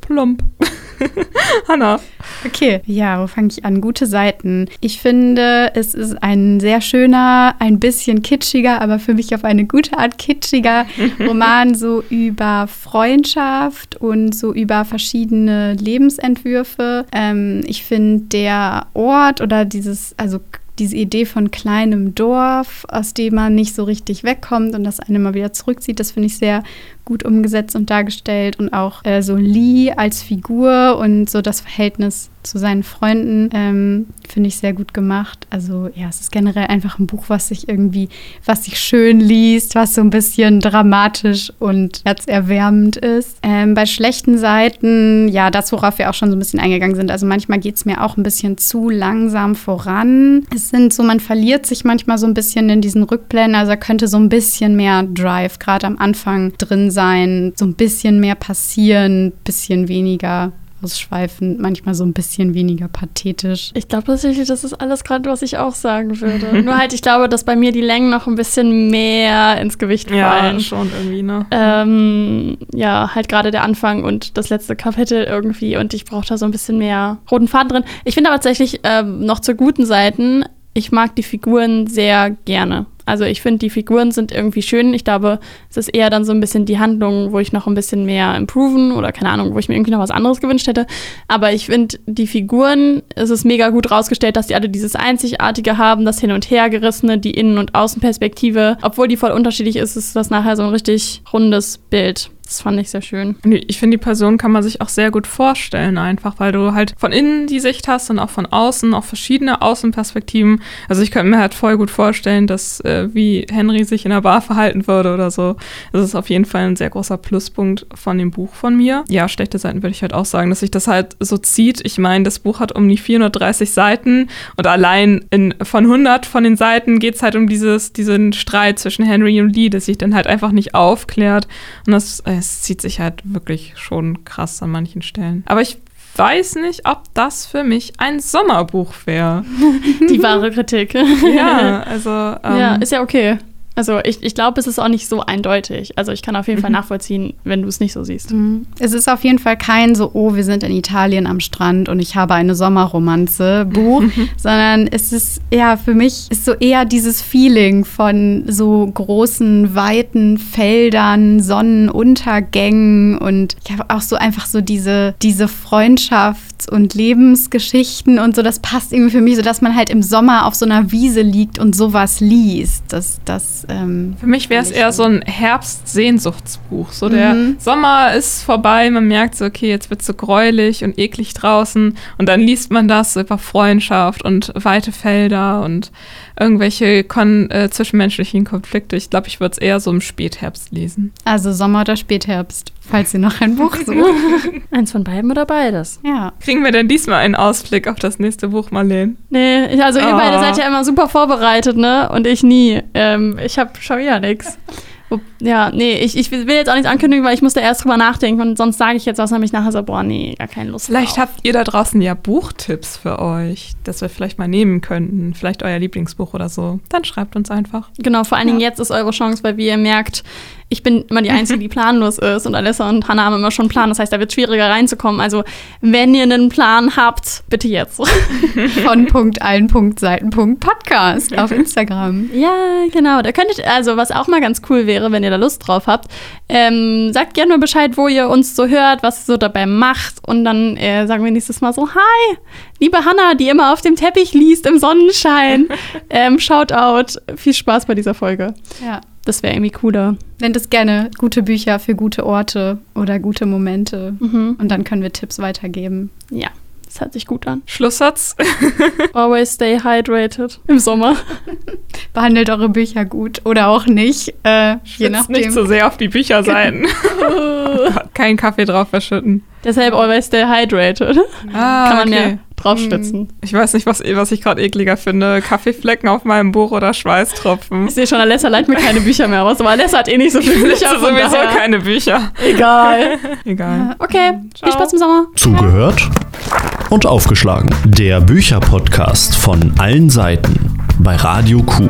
Plump. Hanna. Okay, ja, wo fange ich an? Gute Seiten. Ich finde, es ist ein sehr schöner, ein bisschen kitschiger, aber für mich auf eine gute Art kitschiger Roman, so über Freundschaft und so über verschiedene Lebensentwürfe. Ähm, ich finde, der Ort oder dieses, also diese Idee von kleinem Dorf, aus dem man nicht so richtig wegkommt und das eine mal wieder zurückzieht, das finde ich sehr gut umgesetzt und dargestellt und auch äh, so Lee als Figur und so das Verhältnis zu seinen Freunden ähm, finde ich sehr gut gemacht. Also ja, es ist generell einfach ein Buch, was sich irgendwie, was sich schön liest, was so ein bisschen dramatisch und herzerwärmend ist. Ähm, bei schlechten Seiten, ja, das, worauf wir auch schon so ein bisschen eingegangen sind. Also manchmal geht es mir auch ein bisschen zu langsam voran. Es sind so, man verliert sich manchmal so ein bisschen in diesen Rückblenden. Also da könnte so ein bisschen mehr Drive gerade am Anfang drin sein, so ein bisschen mehr passieren, ein bisschen weniger ausschweifend, manchmal so ein bisschen weniger pathetisch. Ich glaube tatsächlich, das ist alles gerade, was ich auch sagen würde. Nur halt, ich glaube, dass bei mir die Längen noch ein bisschen mehr ins Gewicht fallen. Ja, schon irgendwie, ne? Ähm, ja, halt gerade der Anfang und das letzte Kapitel irgendwie und ich brauche da so ein bisschen mehr roten Faden drin. Ich finde aber tatsächlich ähm, noch zur guten Seiten, ich mag die Figuren sehr gerne. Also ich finde, die Figuren sind irgendwie schön. Ich glaube, es ist eher dann so ein bisschen die Handlung, wo ich noch ein bisschen mehr improven oder keine Ahnung, wo ich mir irgendwie noch was anderes gewünscht hätte. Aber ich finde, die Figuren, es ist mega gut rausgestellt, dass die alle dieses Einzigartige haben, das Hin- und Hergerissene, die Innen- und Außenperspektive. Obwohl die voll unterschiedlich ist, ist das nachher so ein richtig rundes Bild. Das fand ich sehr schön. Ich finde, die Person kann man sich auch sehr gut vorstellen, einfach, weil du halt von innen die Sicht hast und auch von außen, auch verschiedene Außenperspektiven. Also ich könnte mir halt voll gut vorstellen, dass äh, wie Henry sich in der Bar verhalten würde oder so. Das ist auf jeden Fall ein sehr großer Pluspunkt von dem Buch von mir. Ja, schlechte Seiten würde ich halt auch sagen, dass sich das halt so zieht. Ich meine, das Buch hat um die 430 Seiten und allein in, von 100 von den Seiten geht es halt um dieses, diesen Streit zwischen Henry und Lee, das sich dann halt einfach nicht aufklärt. Und das äh, es zieht sich halt wirklich schon krass an manchen Stellen. Aber ich weiß nicht, ob das für mich ein Sommerbuch wäre. Die wahre Kritik. ja, also. Ähm, ja, ist ja okay. Also ich, ich glaube, es ist auch nicht so eindeutig. Also ich kann auf jeden Fall nachvollziehen, wenn du es nicht so siehst. Mhm. Es ist auf jeden Fall kein so, oh, wir sind in Italien am Strand und ich habe eine Sommerromanze Buch, sondern es ist ja für mich ist so eher dieses Feeling von so großen, weiten Feldern, Sonnenuntergängen und ich habe auch so einfach so diese, diese Freundschafts- und Lebensgeschichten und so, das passt irgendwie für mich so, dass man halt im Sommer auf so einer Wiese liegt und sowas liest. Das, das ähm, Für mich wäre es eher so ein Herbst-Sehnsuchtsbuch. So der mhm. Sommer ist vorbei, man merkt so, okay, jetzt wird es so gräulich und eklig draußen. Und dann liest man das über Freundschaft und weite Felder und irgendwelche kon äh, zwischenmenschlichen Konflikte. Ich glaube, ich würde es eher so im Spätherbst lesen. Also Sommer oder Spätherbst, falls ihr noch ein Buch sucht. Eins von beiden oder beides? Ja. Kriegen wir denn diesmal einen Ausblick auf das nächste Buch, Marlene? Nee, ich, also oh. ihr beide seid ja immer super vorbereitet, ne? Und ich nie. Ähm, ich habe schon wieder nichts. Ja, nee, ich, ich will jetzt auch nichts ankündigen, weil ich musste erst drüber nachdenken und sonst sage ich jetzt was, nämlich nachher so, boah, nee, gar keine Lust Vielleicht drauf. habt ihr da draußen ja Buchtipps für euch, das wir vielleicht mal nehmen könnten. Vielleicht euer Lieblingsbuch oder so. Dann schreibt uns einfach. Genau, vor allen Dingen ja. jetzt ist eure Chance, weil wie ihr merkt, ich bin immer die Einzige, die planlos ist und Alessa und Hannah haben immer schon einen Plan. Das heißt, da wird es schwieriger reinzukommen. Also, wenn ihr einen Plan habt, bitte jetzt. Von Punkt allen Punkt Seiten Punkt Podcast auf Instagram. Ja, genau. Da könntet, also was auch mal ganz cool wäre, wenn ihr da Lust drauf habt, ähm, sagt gerne mal Bescheid, wo ihr uns so hört, was ihr so dabei macht. Und dann äh, sagen wir nächstes Mal so, hi, liebe Hannah, die immer auf dem Teppich liest im Sonnenschein. ähm, Shoutout. Viel Spaß bei dieser Folge. Ja. Das wäre irgendwie cooler. Nennt es gerne gute Bücher für gute Orte oder gute Momente. Mhm. Und dann können wir Tipps weitergeben. Ja, das hört sich gut an. Schlusssatz. Always stay hydrated im Sommer. Behandelt eure Bücher gut oder auch nicht. Äh, je nachdem. nicht so sehr auf die Bücherseiten. Kein Kaffee drauf verschütten. Deshalb always stay hydrated. Ah, Kann man okay. ja draufschwitzen. Ich weiß nicht, was, was ich gerade ekliger finde. Kaffeeflecken auf meinem Buch oder Schweißtropfen. Ich sehe schon, Alessa leiht mir keine Bücher mehr aus, aber Alessa hat eh nicht so viele Bücher. Ich sowieso daher. keine Bücher. Egal. Egal. Okay, Ciao. viel Spaß im Sommer. Zugehört und aufgeschlagen. Der Bücherpodcast von allen Seiten bei Radio Q.